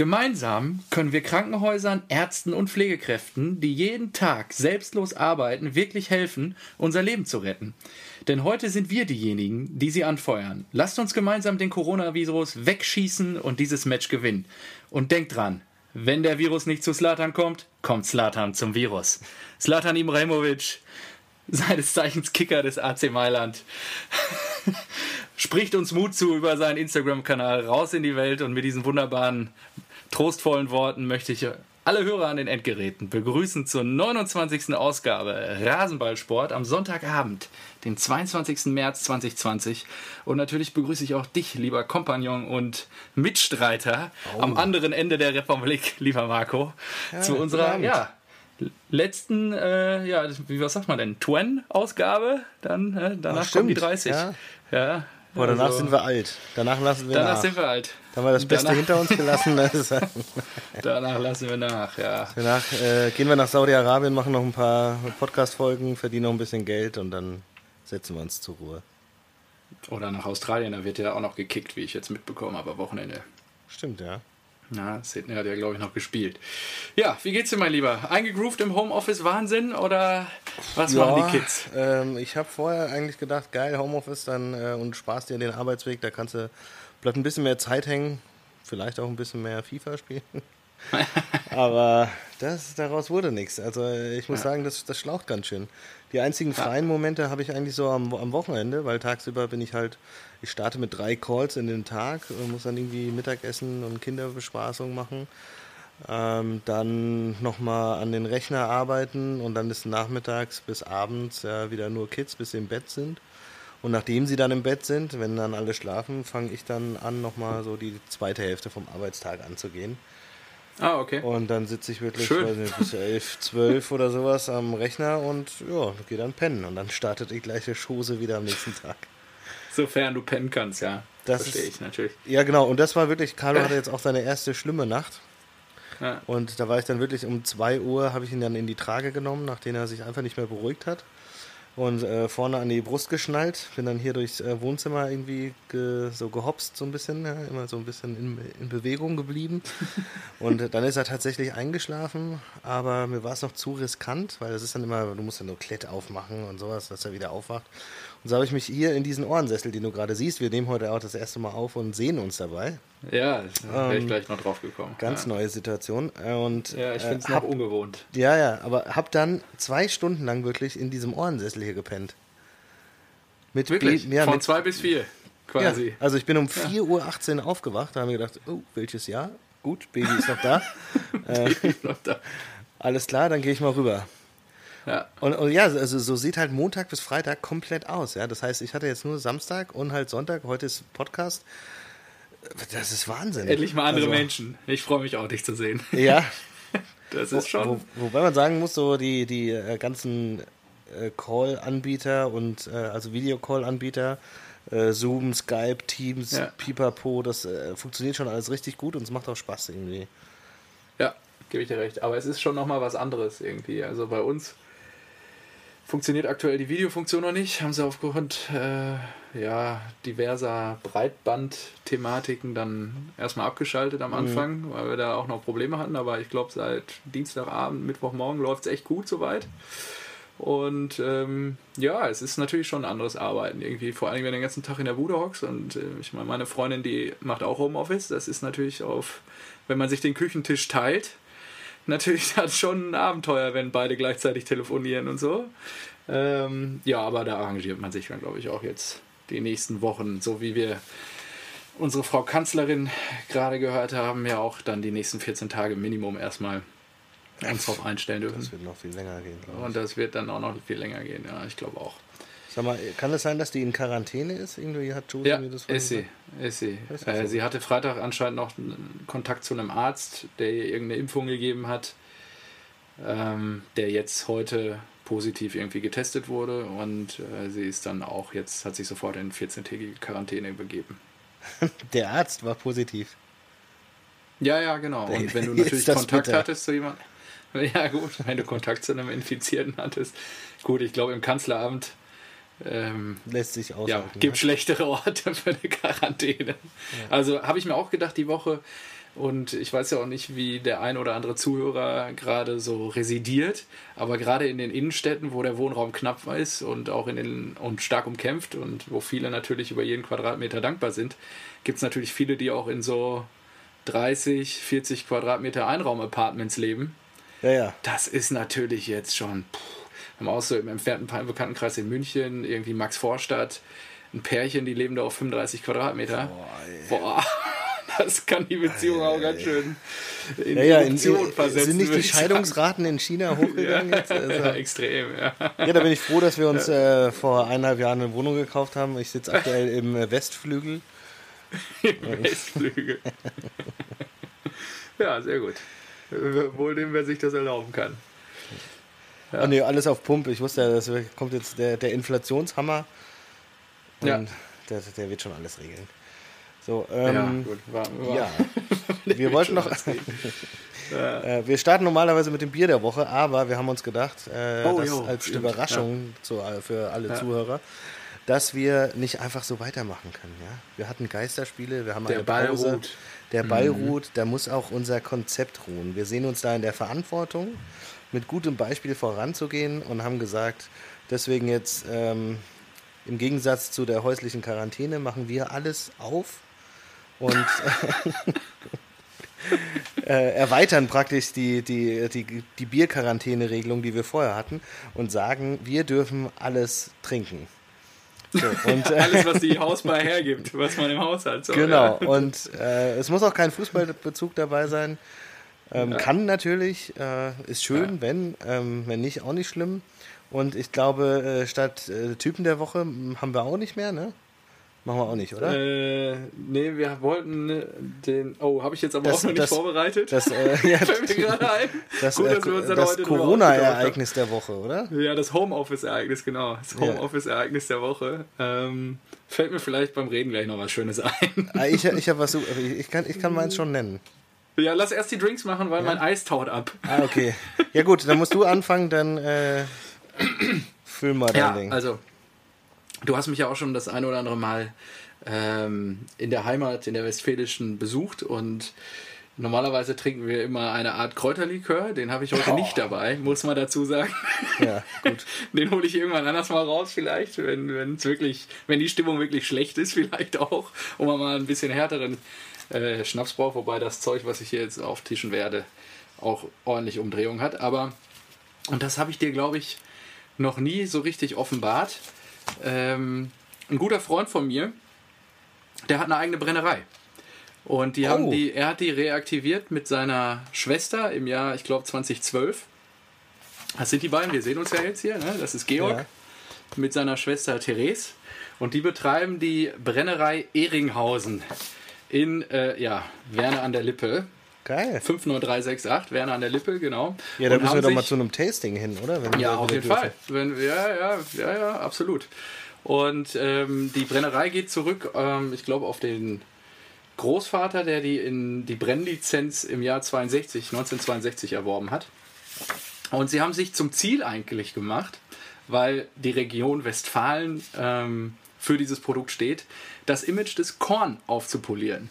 Gemeinsam können wir Krankenhäusern, Ärzten und Pflegekräften, die jeden Tag selbstlos arbeiten, wirklich helfen, unser Leben zu retten. Denn heute sind wir diejenigen, die sie anfeuern. Lasst uns gemeinsam den Coronavirus wegschießen und dieses Match gewinnen. Und denkt dran, wenn der Virus nicht zu Slatan kommt, kommt Slatan zum Virus. Slatan Ibrahimovic, seines Zeichens Kicker des AC Mailand, spricht uns Mut zu über seinen Instagram-Kanal raus in die Welt und mit diesen wunderbaren, trostvollen Worten möchte ich alle Hörer an den Endgeräten begrüßen zur 29. Ausgabe Rasenballsport am Sonntagabend, den 22. März 2020. Und natürlich begrüße ich auch dich, lieber Kompagnon und Mitstreiter oh. am anderen Ende der Republik, lieber Marco, ja, zu unserer ja, letzten, äh, ja, wie was sagt man denn, Twen-Ausgabe. Dann äh, danach Ach, kommen die 30. Ja. ja Boah, danach also, sind wir alt. Danach lassen wir danach nach. sind wir alt. Dann haben wir das Beste danach, hinter uns gelassen. danach lassen wir nach, ja. Danach äh, gehen wir nach Saudi-Arabien, machen noch ein paar Podcast-Folgen, verdienen noch ein bisschen Geld und dann setzen wir uns zur Ruhe. Oder nach Australien, da wird ja auch noch gekickt, wie ich jetzt mitbekommen habe, Wochenende. Stimmt, ja. Na, Sidney hat ja, glaube ich, noch gespielt. Ja, wie geht's dir, mein Lieber? Eingegroovt im Homeoffice Wahnsinn oder was ja, machen die Kids? Ähm, ich habe vorher eigentlich gedacht, geil, Homeoffice dann äh, und Spaß dir den Arbeitsweg, da kannst du, bleibt ein bisschen mehr Zeit hängen, vielleicht auch ein bisschen mehr FIFA spielen. Aber das, daraus wurde nichts. Also ich muss ja. sagen, das, das schlaucht ganz schön. Die einzigen freien Momente habe ich eigentlich so am, am Wochenende, weil tagsüber bin ich halt, ich starte mit drei Calls in den Tag, muss dann irgendwie Mittagessen und Kinderbespaßung machen. Ähm, dann nochmal an den Rechner arbeiten und dann ist nachmittags bis abends ja, wieder nur Kids, bis sie im Bett sind. Und nachdem sie dann im Bett sind, wenn dann alle schlafen, fange ich dann an, nochmal so die zweite Hälfte vom Arbeitstag anzugehen. Ah, okay. Und dann sitze ich wirklich nicht, bis elf, zwölf oder sowas am Rechner und ja, gehe dann pennen. Und dann startet die gleiche Chose wieder am nächsten Tag. Sofern du pennen kannst, ja. Das verstehe ich natürlich. Ja, genau. Und das war wirklich, Carlo hatte jetzt auch seine erste schlimme Nacht. Ja. Und da war ich dann wirklich um 2 Uhr, habe ich ihn dann in die Trage genommen, nachdem er sich einfach nicht mehr beruhigt hat und äh, vorne an die Brust geschnallt. Bin dann hier durchs äh, Wohnzimmer irgendwie ge, so gehopst, so ein bisschen, ja, immer so ein bisschen in, in Bewegung geblieben. und dann ist er tatsächlich eingeschlafen, aber mir war es noch zu riskant, weil das ist dann immer, du musst ja nur Klett aufmachen und sowas, dass er wieder aufwacht. Und so habe ich mich hier in diesen Ohrensessel, den du gerade siehst, wir nehmen heute auch das erste Mal auf und sehen uns dabei. Ja, da wäre ich ähm, gleich noch drauf gekommen. Ganz ja. neue Situation. Und, ja, ich finde es äh, noch ungewohnt. Ja, ja, aber hab dann zwei Stunden lang wirklich in diesem Ohrensessel hier gepennt. Mit wirklich? ja, Von mit, zwei bis vier quasi. Ja, also ich bin um 4.18 Uhr aufgewacht, da haben wir gedacht, oh, welches Jahr? Gut, Baby ist noch da. äh, ist noch da. Alles klar, dann gehe ich mal rüber. Ja. Und, und, ja, also so sieht halt Montag bis Freitag komplett aus. Ja? Das heißt, ich hatte jetzt nur Samstag und halt Sonntag, heute ist Podcast. Das ist Wahnsinn. Endlich mal andere also, Menschen. Ich freue mich auch, dich zu sehen. Ja. das ist schon. Wo, wobei man sagen muss, so die, die äh, ganzen äh, Call-Anbieter und äh, also Videocall-Anbieter, Zoom, Skype, Teams, ja. Pipapo, das funktioniert schon alles richtig gut und es macht auch Spaß irgendwie. Ja, gebe ich dir recht. Aber es ist schon nochmal was anderes irgendwie. Also bei uns funktioniert aktuell die Videofunktion noch nicht. Haben sie aufgrund äh, ja, diverser Breitband-Thematiken dann erstmal abgeschaltet am mhm. Anfang, mhm. weil wir da auch noch Probleme hatten. Aber ich glaube, seit Dienstagabend, Mittwochmorgen läuft es echt gut soweit. Und ähm, ja, es ist natürlich schon ein anderes Arbeiten irgendwie, vor allem wenn du den ganzen Tag in der Bude hockst. Und äh, ich meine, meine Freundin, die macht auch Homeoffice. Das ist natürlich auf, wenn man sich den Küchentisch teilt, natürlich das schon ein Abenteuer, wenn beide gleichzeitig telefonieren und so. Ähm, ja, aber da arrangiert man sich dann, glaube ich, auch jetzt die nächsten Wochen, so wie wir unsere Frau Kanzlerin gerade gehört haben, ja auch dann die nächsten 14 Tage Minimum erstmal uns darauf einstellen dürfen. Das wird noch viel länger gehen. Und das wird dann auch noch viel länger gehen, ja, ich glaube auch. Sag mal, kann es sein, dass die in Quarantäne ist? Irgendwie hat Josie ja, mir das ist sie, ist sie. Ist äh, so? Sie hatte Freitag anscheinend noch Kontakt zu einem Arzt, der ihr irgendeine Impfung gegeben hat, ähm, der jetzt heute positiv irgendwie getestet wurde und äh, sie ist dann auch jetzt, hat sich sofort in 14-tägige Quarantäne begeben. Der Arzt war positiv. Ja, ja, genau. Und wenn du natürlich Kontakt bitter. hattest zu jemandem, ja gut, wenn du Kontakt zu einem Infizierten hattest, gut, ich glaube im Kanzleramt ähm, Lässt sich aus. Ja, gibt ne? schlechtere Orte für eine Quarantäne. Ja. Also habe ich mir auch gedacht die Woche, Und ich weiß ja auch nicht, wie der ein oder andere Zuhörer gerade so residiert, aber gerade in den Innenstädten, wo der Wohnraum knapp ist und auch in den und stark umkämpft und wo viele natürlich über jeden Quadratmeter dankbar sind, gibt es natürlich viele, die auch in so 30, 40 Quadratmeter Einraum-Apartments leben. Ja, ja. Das ist natürlich jetzt schon. Puh, haben auch so im entfernten Bekanntenkreis in München, irgendwie Max Vorstadt, ein Pärchen, die leben da auf 35 Quadratmeter. Boah, Boah das kann die Beziehung auch ganz schön in ja, ja, in, versetzen. Sind nicht die Scheidungsraten in China hochgegangen ja, jetzt? Also, ja, extrem, ja. Ja, da bin ich froh, dass wir uns äh, vor eineinhalb Jahren eine Wohnung gekauft haben. Ich sitze aktuell im äh, Westflügel. Im Westflügel. ja, sehr gut. Wohl dem, wer sich das erlauben kann. Ja. Oh, nee, alles auf Pumpe. Ich wusste ja, das kommt jetzt der, der Inflationshammer. Und ja. der, der wird schon alles regeln. So, ähm, ja, gut. War, war. ja. wir wollten noch. äh, wir starten normalerweise mit dem Bier der Woche, aber wir haben uns gedacht, äh, oh, jo, als stimmt. Überraschung ja. zu, äh, für alle. Zuhörer, dass wir nicht einfach so weitermachen können. Ja? Wir hatten Geisterspiele, wir haben der eine Ball Pause. Ruht. Der Ball mhm. ruht, da muss auch unser Konzept ruhen. Wir sehen uns da in der Verantwortung, mit gutem Beispiel voranzugehen und haben gesagt, deswegen jetzt ähm, im Gegensatz zu der häuslichen Quarantäne machen wir alles auf und äh, erweitern praktisch die, die, die, die Bierquarantäne-Regelung, die wir vorher hatten, und sagen, wir dürfen alles trinken. So, und, alles, was die Hausbar hergibt, was man im Haus hat. So, genau, ja. und äh, es muss auch kein Fußballbezug dabei sein. Ähm, ja. Kann natürlich, äh, ist schön, ja. wenn, ähm, wenn nicht, auch nicht schlimm. Und ich glaube, äh, statt äh, Typen der Woche haben wir auch nicht mehr, ne? Machen wir auch nicht, oder? Äh, nee, wir wollten ne, den. Oh, habe ich jetzt aber das, auch noch nicht das, vorbereitet. Das, äh, ja, Fällt mir gerade ein. Das, Gut, dass wir uns dann das Corona-Ereignis der Woche, oder? Ja, das Homeoffice-Ereignis, genau. Das Homeoffice-Ereignis der Woche. Ähm, fällt mir vielleicht beim Reden gleich noch was Schönes ein. Ah, ich ich habe was. Ich kann, ich kann meins schon nennen. Ja, lass erst die Drinks machen, weil ja? mein Eis taut ab. Ah, okay. Ja, gut, dann musst du anfangen, dann äh, füll mal dein ja, Ding. Also, Du hast mich ja auch schon das eine oder andere Mal ähm, in der Heimat, in der Westfälischen besucht und normalerweise trinken wir immer eine Art Kräuterlikör. Den habe ich heute oh. nicht dabei, muss man dazu sagen. Ja, gut. Den hole ich irgendwann anders mal raus, vielleicht, wenn es wirklich, wenn die Stimmung wirklich schlecht ist, vielleicht auch, um mal ein bisschen härteren äh, Schnaps braucht, wobei das Zeug, was ich hier jetzt auftischen werde, auch ordentlich Umdrehung hat. Aber und das habe ich dir, glaube ich, noch nie so richtig offenbart. Ähm, ein guter Freund von mir, der hat eine eigene Brennerei. Und die oh. haben die, er hat die reaktiviert mit seiner Schwester im Jahr, ich glaube, 2012. Das sind die beiden, wir sehen uns ja jetzt hier, ne? das ist Georg ja. mit seiner Schwester Therese. Und die betreiben die Brennerei Ehringhausen in äh, ja, Werner an der Lippe. Geil. 50368, Werner an der Lippe, genau. Ja, da müssen wir doch mal zu einem Tasting hin, oder? Wenn ja, auf jeden dürfen. Fall. Wenn, ja, ja, ja, ja, absolut. Und ähm, die Brennerei geht zurück, ähm, ich glaube, auf den Großvater, der die in die Brennlizenz im Jahr 62, 1962 erworben hat. Und sie haben sich zum Ziel eigentlich gemacht, weil die Region Westfalen ähm, für dieses Produkt steht, das Image des Korn aufzupolieren.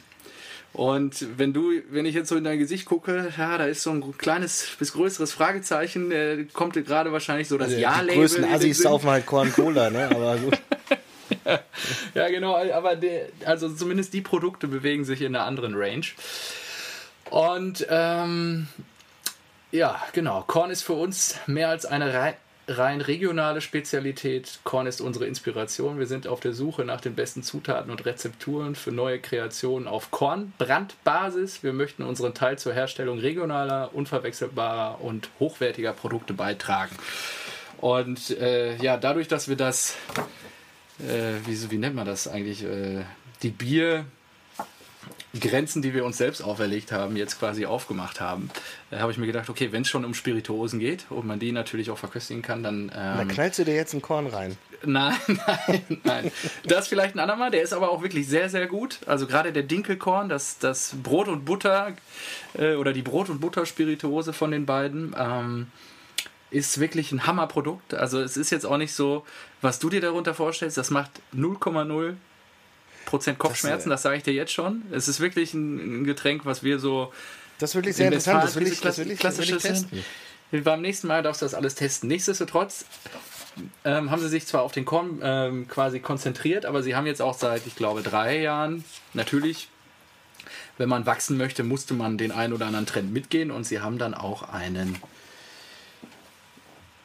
Und wenn du, wenn ich jetzt so in dein Gesicht gucke, ja, da ist so ein kleines bis größeres Fragezeichen, äh, kommt dir gerade wahrscheinlich so das also, Ja-Label. Die größten Assis saufen halt Korn Cola, ne? Aber gut. ja, genau, aber der, also zumindest die Produkte bewegen sich in einer anderen Range. Und ähm, ja, genau, Korn ist für uns mehr als eine rein regionale Spezialität. Korn ist unsere Inspiration. Wir sind auf der Suche nach den besten Zutaten und Rezepturen für neue Kreationen auf Kornbrandbasis. Wir möchten unseren Teil zur Herstellung regionaler, unverwechselbarer und hochwertiger Produkte beitragen. Und äh, ja, dadurch, dass wir das, äh, wie, wie nennt man das eigentlich, äh, die Bier Grenzen, die wir uns selbst auferlegt haben, jetzt quasi aufgemacht haben, da habe ich mir gedacht, okay, wenn es schon um Spirituosen geht und man die natürlich auch verköstigen kann, dann. Ähm, da knallst du dir jetzt ein Korn rein. Nein, nein, nein. Das ist vielleicht ein andermal, der ist aber auch wirklich sehr, sehr gut. Also gerade der Dinkelkorn, das, das Brot und Butter äh, oder die Brot- und Butter-Spirituose von den beiden. Ähm, ist wirklich ein Hammerprodukt. Also es ist jetzt auch nicht so, was du dir darunter vorstellst, das macht 0,0 Prozent Kopfschmerzen, das, das sage ich dir jetzt schon. Es ist wirklich ein, ein Getränk, was wir so. Das ist wirklich sehr interessant. Das will ich, das will ich, klassische will ich testen. Beim nächsten Mal darfst du das alles testen. Nichtsdestotrotz ähm, haben sie sich zwar auf den Korn ähm, quasi konzentriert, aber sie haben jetzt auch seit, ich glaube, drei Jahren natürlich wenn man wachsen möchte, musste man den einen oder anderen Trend mitgehen und sie haben dann auch einen.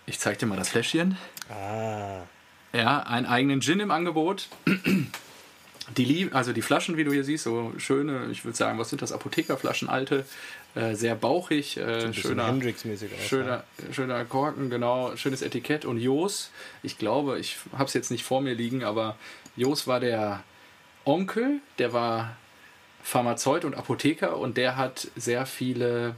Ich zeig dir mal das Fläschchen. Ah. Ja, einen eigenen Gin im Angebot. Die, also die Flaschen, wie du hier siehst, so schöne, ich würde sagen, was sind das? Apothekerflaschen, alte, äh, sehr bauchig, äh, schöner, schöner, schöner Korken, genau, schönes Etikett und Jos, ich glaube, ich habe es jetzt nicht vor mir liegen, aber Jos war der Onkel, der war Pharmazeut und Apotheker und der hat sehr viele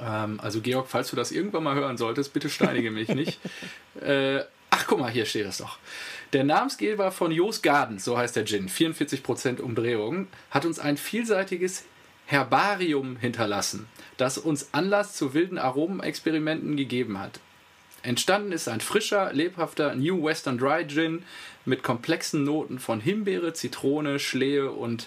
ähm, also Georg, falls du das irgendwann mal hören solltest, bitte steinige mich nicht. Äh, ach, guck mal, hier steht es doch. Der Namensgeber von Jos Garden, so heißt der Gin, 44% Umdrehung, hat uns ein vielseitiges Herbarium hinterlassen, das uns Anlass zu wilden Aromenexperimenten gegeben hat. Entstanden ist ein frischer, lebhafter New Western Dry Gin mit komplexen Noten von Himbeere, Zitrone, Schlehe und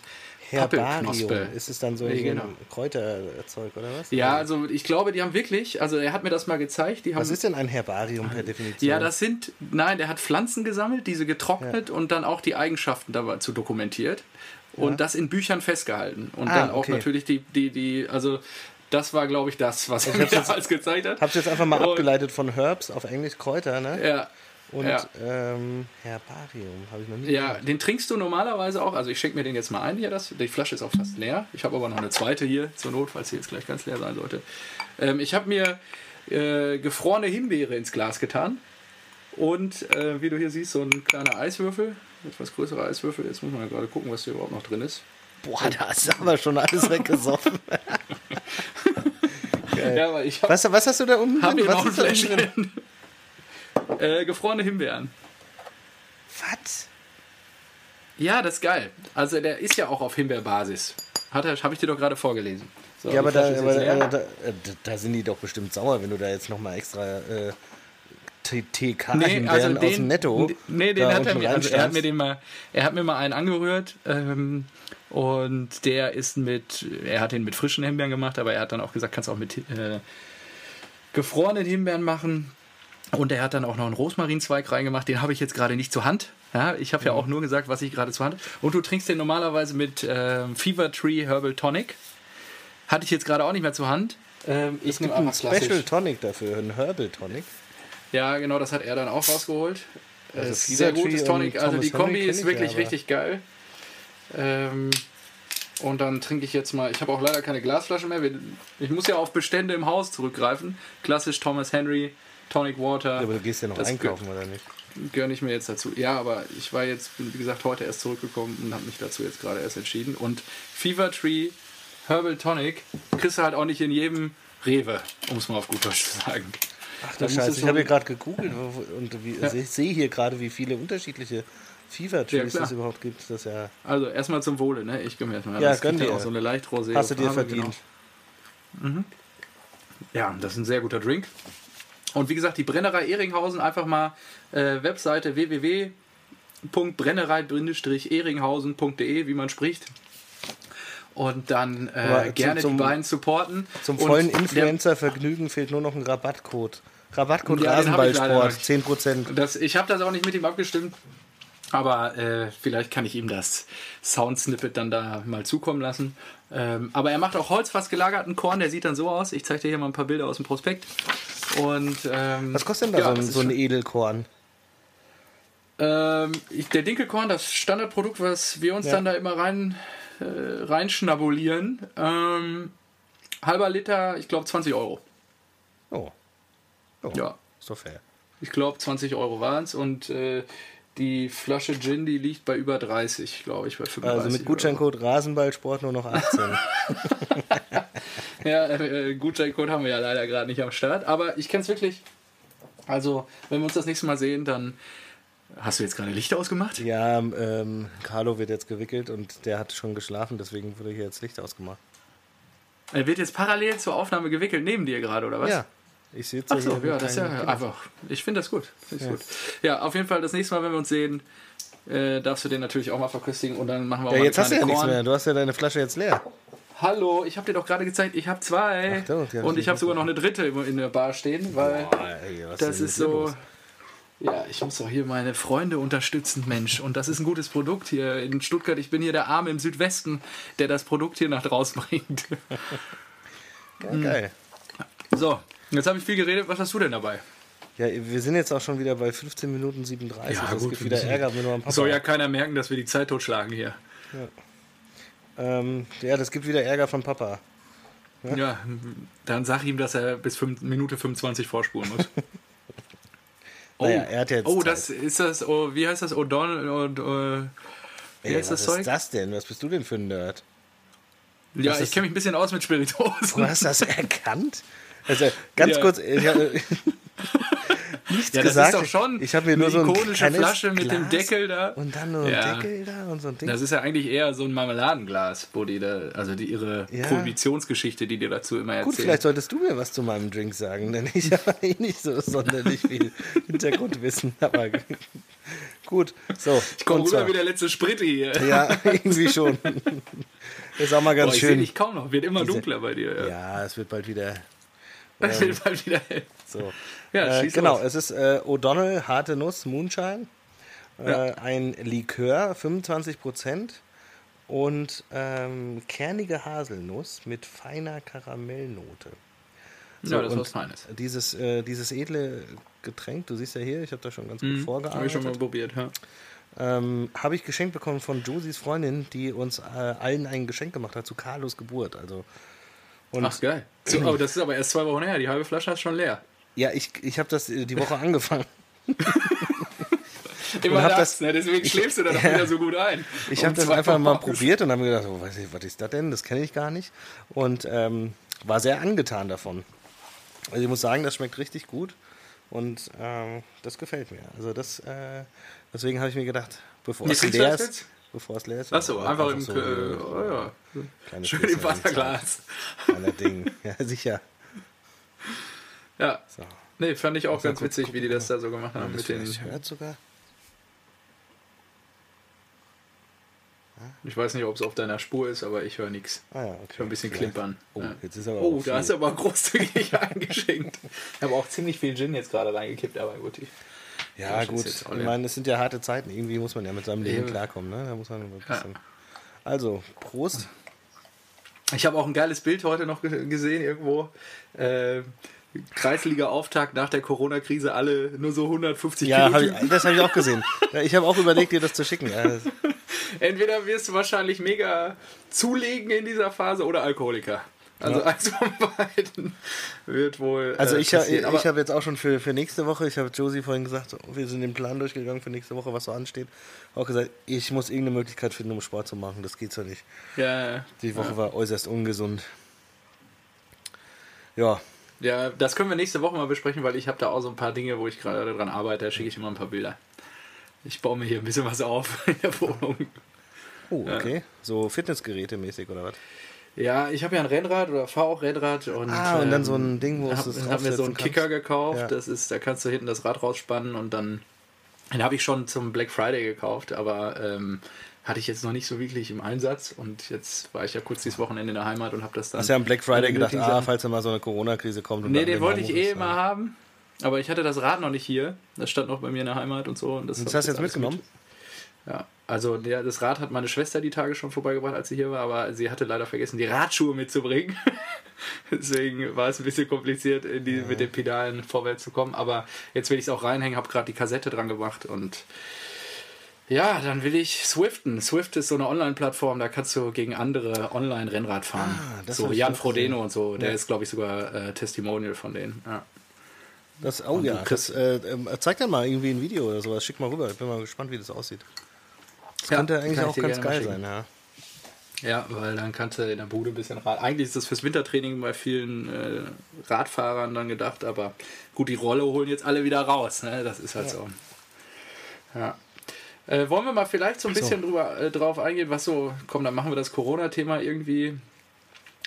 Herbarium. Ist es dann so, nee, genau. ein Kräuterzeug oder was? Ja, also ich glaube, die haben wirklich, also er hat mir das mal gezeigt. Die haben, was ist denn ein Herbarium per Definition? Ja, das sind, nein, der hat Pflanzen gesammelt, diese getrocknet ja. und dann auch die Eigenschaften dazu dokumentiert und ja. das in Büchern festgehalten. Und ah, dann auch okay. natürlich die, die, die, also das war, glaube ich, das, was er mir damals gezeigt hat. Hab's jetzt einfach mal und, abgeleitet von Herbs auf Englisch Kräuter, ne? Ja. Und ja. ähm, Herbarium habe ich noch nie Ja, gehört. den trinkst du normalerweise auch. Also ich schenke mir den jetzt mal ein hier. Das, die Flasche ist auch fast leer. Ich habe aber noch eine zweite hier zur Not, falls sie jetzt gleich ganz leer sein sollte. Ähm, ich habe mir äh, gefrorene Himbeere ins Glas getan. Und äh, wie du hier siehst, so ein kleiner Eiswürfel. Etwas größerer Eiswürfel. Jetzt muss man ja gerade gucken, was hier überhaupt noch drin ist. Boah, da ist aber schon alles weggesoffen. ja, aber ich hab, was, was hast du da unten drin? Was ist da drin? Äh, gefrorene Himbeeren. Was? Ja, das ist geil. Also der ist ja auch auf Himbeerbasis. Habe ich dir doch gerade vorgelesen. So, ja, aber, da, aber äh, da, da, sind die doch bestimmt sauer, wenn du da jetzt nochmal extra äh, TK-Himbeeren nee, also aus dem Netto. Nee, den hat er mir, also er hat mir den mal, er hat mir mal einen angerührt ähm, und der ist mit, er hat den mit frischen Himbeeren gemacht, aber er hat dann auch gesagt, kannst auch mit äh, gefrorenen Himbeeren machen. Und er hat dann auch noch einen Rosmarinzweig reingemacht, den habe ich jetzt gerade nicht zur Hand. Ja, ich habe ja mhm. auch nur gesagt, was ich gerade zur Hand habe. Und du trinkst den normalerweise mit äh, Fever Tree Herbal Tonic. Hatte ich jetzt gerade auch nicht mehr zur Hand. Ähm, ich nehme einen Special Tonic dafür, einen Herbal Tonic. Ja, genau, das hat er dann auch rausgeholt. Also sehr gutes Tonic. Also die Kombi ist wirklich ja, richtig geil. Ähm, und dann trinke ich jetzt mal. Ich habe auch leider keine Glasflasche mehr. Ich muss ja auf Bestände im Haus zurückgreifen. Klassisch Thomas Henry Tonic Water. Ja, aber du gehst ja noch einkaufen, oder nicht? Gehöre ich mir jetzt dazu. Ja, aber ich war jetzt, wie gesagt, heute erst zurückgekommen und habe mich dazu jetzt gerade erst entschieden. Und Fever Tree Herbal Tonic kriegst du halt auch nicht in jedem Rewe, um es mal auf gut Deutsch zu sagen. Ach du Scheiße, ich habe hier gerade gegoogelt und wie, ja. ich sehe hier gerade, wie viele unterschiedliche Fever Trees ja, es überhaupt gibt. Das ja also erstmal zum Wohle, ne? Ich gönne mir erstmal. Ja, gönn dir. auch so eine leicht rosé. Hast du dir verdient. Genau. Mhm. Ja, das ist ein sehr guter Drink. Und wie gesagt, die Brennerei Ehringhausen, einfach mal äh, Webseite www.brennerei-ehringhausen.de, wie man spricht. Und dann äh, gerne zum, die beiden supporten. Zum vollen Influencer-Vergnügen fehlt nur noch ein Rabattcode. Rabattcode ja, Rasenballsport, 10%. Das, ich habe das auch nicht mit ihm abgestimmt. Aber äh, vielleicht kann ich ihm das Soundsnippet dann da mal zukommen lassen. Ähm, aber er macht auch holzfass gelagerten Korn, der sieht dann so aus. Ich zeige dir hier mal ein paar Bilder aus dem Prospekt. Und, ähm, Was kostet denn da ja, so, ein, so ein Edelkorn? Ähm, der Dinkelkorn, das Standardprodukt, was wir uns ja. dann da immer rein, äh, reinschnabulieren. Ähm, halber Liter, ich glaube 20 Euro. Oh. oh. Ja. Ist doch fair. Ich glaube 20 Euro waren es und äh, die Flasche Gin, die liegt bei über 30, glaube ich, bei 35. Also mit Gutscheincode Rasenballsport nur noch 18. ja, äh, Gutscheincode haben wir ja leider gerade nicht am Start. Aber ich kenne es wirklich. Also, wenn wir uns das nächste Mal sehen, dann. Hast du jetzt gerade Licht ausgemacht? Ja, ähm, Carlo wird jetzt gewickelt und der hat schon geschlafen, deswegen wurde hier jetzt Licht ausgemacht. Er wird jetzt parallel zur Aufnahme gewickelt neben dir gerade, oder was? Ja. Ich sitze Ach so, ja, das ja einfach. Ich finde das gut. Find ja. gut. Ja, auf jeden Fall das nächste Mal, wenn wir uns sehen, äh, darfst du den natürlich auch mal verköstigen und dann machen wir auch Ja, mal jetzt hast du ja kleine nichts Korn. mehr. Du hast ja deine Flasche jetzt leer. Hallo, ich habe dir doch gerade gezeigt, ich habe zwei. Ach ich und ich habe sogar noch eine dritte in der Bar stehen, weil ey, was das ist so. los? Ja, ich muss doch hier meine Freunde unterstützen, Mensch. Und das ist ein gutes Produkt hier in Stuttgart. Ich bin hier der Arme im Südwesten, der das Produkt hier nach draußen bringt. Ja, geil. So, jetzt habe ich viel geredet. Was hast du denn dabei? Ja, wir sind jetzt auch schon wieder bei 15 Minuten 37. Ja, das gut, gibt wieder Ärger mit nur am Papa. Soll ja keiner merken, dass wir die Zeit totschlagen hier. Ähm, ja, das gibt wieder Ärger von Papa. Ja, dann sag ihm, dass er bis fünf, Minute 25 vorspulen muss. Naja, er hat jetzt oh, Zeit. das ist das, oh, wie heißt das? O'Donnell und, äh, wie Ey, heißt was das Zeug? ist das denn? Was bist du denn für ein Nerd? ja, ich kenne mich ein bisschen aus mit Spirituosen. Du hast das erkannt? Also, ganz Ja. kurz, ich habe nichts Ja, das gesagt. ist doch schon ich habe mir eine nur so ein ikonische Flasche mit dem Glas Deckel da. Und dann nur ein Ja. Deckel da und so ein Ding. Das ist ja eigentlich eher so ein Marmeladenglas, wo die da, also die ihre Ja. Prohibitionsgeschichte, die dir dazu immer erzählen. Gut, vielleicht solltest du mir was zu meinem Drink sagen, denn ich habe eh nicht so sonderlich viel Hintergrundwissen. Aber gut, so. ich komme rüber wie der letzte Spritti hier. Ja, irgendwie schon. Ist auch mal Boah, ganz ich sehe schön. dich kaum noch, wird immer dunkler bei dir. Ja. Ja, es wird bald wieder Das wird bald wieder hell. so. Ja, Äh, genau, los. es ist äh, O'Donnell Harte Nuss Moonshine. Äh, Ja. Ein Likör, 25% und ähm, kernige Haselnuss mit feiner Karamellnote. ja, das ist was Feines. Dieses, äh, dieses edle Getränk, du siehst ja hier, ich habe da schon ganz gut Habe vorgearbeitet. ich schon mal probiert, ja. Ähm, habe ich geschenkt bekommen von Josies Freundin, die uns äh, allen ein Geschenk gemacht hat zu Carlos Geburt. Also und Ach, geil. So, aber das ist aber erst zwei Wochen her. Die halbe Flasche ist schon leer. ja, ich, ich habe das äh, die Woche angefangen. Immer hab das, das- ne? Deswegen schläfst du da doch Ja. wieder so gut ein. Ich habe das einfach mal probiert und habe mir gedacht, oh, ich, was ist das denn? Das kenne ich gar nicht. Und ähm, war sehr angetan davon. Also ich muss sagen, das schmeckt richtig gut und ähm, das gefällt mir. Also das, äh, deswegen habe ich mir gedacht, bevor Wie es leer das ist? Bevor es leer ist, Achso, einfach, im. so, äh, oh, ja. Schön im Wasserglas. Kleiner Ding. Ja, sicher. Ja. So. Nee, fand ich auch ganz witzig, wie die das da so gemacht haben. Mit den, hört sogar. ich weiß nicht, ob es auf deiner Spur ist, aber ich höre nichts. Ah ja, okay. Ich höre ein bisschen Vielleicht. klimpern. Oh, Ja. jetzt ist aber Oh, da hast du aber großzügig eingeschenkt. Ich habe auch ziemlich viel Gin jetzt gerade reingekippt, aber gut. Ich, Ja, Das gut. Ich meine, es sind ja harte Zeiten. Irgendwie muss man ja mit seinem Leben Ja. klarkommen. Ne? Da muss man ein Ja. bisschen. Also, Prost. ich habe auch ein geiles Bild heute noch ge- gesehen irgendwo. Äh, Kreisliga-Auftakt nach der Corona-Krise, alle nur so 150 Ja, hab ich, das habe ich auch gesehen. Ja, ich habe auch überlegt, dir das zu schicken. Ja, das, Entweder wirst du wahrscheinlich mega zulegen in dieser Phase oder Alkoholiker. Also Ja. eins von beiden wird wohl. also äh, ich, ha- passieren. Aber ich habe jetzt auch schon für, für nächste Woche, ich habe Josie vorhin gesagt, wir sind den Plan durchgegangen für nächste Woche, was so ansteht. Auch gesagt, ich muss irgendeine Möglichkeit finden, um Sport zu machen. Das geht so nicht. ja, Die Woche war äußerst ungesund. Ja, ja, das können wir nächste Woche mal besprechen, weil ich habe da auch so ein paar Dinge, wo ich gerade dran arbeite. Da schicke ich immer ein paar Bilder. Ich baue mir hier ein bisschen was auf in der Wohnung. oh, okay. So Fitnessgeräte mäßig oder was? Ja, ich habe ja ein Rennrad oder fahre auch Rennrad und, Ah, und dann so ähm, ein Ding, wo hab, du es hab mir so einen draufsetzen Kicker kannst. gekauft. Ja. Das ist, da kannst du hinten das Rad rausspannen und dann den habe ich schon zum Black Friday gekauft, aber ähm, hatte ich jetzt noch nicht so wirklich im Einsatz und jetzt war ich ja kurz dieses Wochenende in der Heimat und habe das dann. Hast ja am Black Friday gedacht, ah, falls da mal so eine Corona-Krise kommt. Und Nee, dann den den wollte ich eh ja. haben, aber ich hatte das Rad noch nicht hier. Das stand noch bei mir in der Heimat und so. Und das, Das hab hast du jetzt mitgenommen? Mit. Ja, also der, das Rad hat meine Schwester die Tage schon vorbeigebracht, als sie hier war, aber sie hatte leider vergessen, die Radschuhe mitzubringen. Deswegen war es ein bisschen kompliziert, die, mit den Pedalen vorwärts zu kommen. Aber jetzt will ich es auch reinhängen, habe gerade die Kassette dran gemacht und ja, dann will ich Swiften. Swift ist so eine Online-Plattform, da kannst du gegen andere Online-Rennrad fahren. Ah, so Jan Frodeno und so, der Ja. ist, glaube ich, sogar äh, Testimonial von denen. Ja. Das, oh Und ja, das, äh, ähm, zeig dann mal irgendwie ein Video oder sowas. Schick mal rüber. Ich bin mal gespannt, wie das aussieht. Das Ja, könnte eigentlich auch ganz geil sein, ja. Ja, weil dann kannst du in der Bude ein bisschen Rad. Eigentlich ist das fürs Wintertraining bei vielen äh, Radfahrern dann gedacht, aber gut, die Rolle holen jetzt alle wieder raus. Ne? Das ist halt so. Ja. Äh, wollen wir mal vielleicht so ein Ach so. bisschen drüber, äh, drauf eingehen, was so, komm, dann machen wir das Corona-Thema irgendwie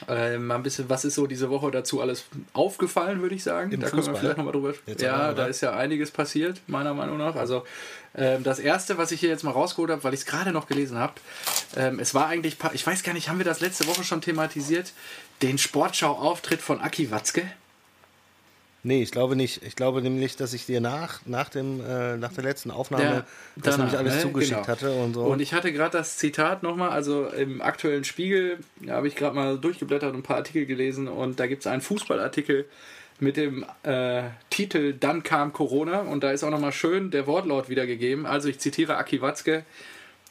Äh, mal ein bisschen, was ist so diese Woche dazu alles aufgefallen, würde ich sagen. Im da Fußball? können wir vielleicht nochmal drüber Jetzt Ja, da ist ja einiges passiert, meiner Meinung nach. Also ähm, das erste, was ich hier jetzt mal rausgeholt habe, weil ich es gerade noch gelesen habe, ähm, es war eigentlich, ich weiß gar nicht, haben wir das letzte Woche schon thematisiert, den Sportschau-Auftritt von Aki Watzke? Nee, ich glaube nicht. Ich glaube nämlich, dass ich dir nach, nach, dem, äh, nach der letzten Aufnahme Ja, das danach, nämlich alles ne? zugeschickt Genau. hatte und so. Und ich hatte gerade das Zitat nochmal, also im aktuellen Spiegel habe ich gerade mal durchgeblättert und ein paar Artikel gelesen und da gibt es einen Fußballartikel mit dem äh, Titel Dann kam Corona und da ist auch nochmal schön der Wortlaut wiedergegeben. Also ich zitiere Aki Watzke.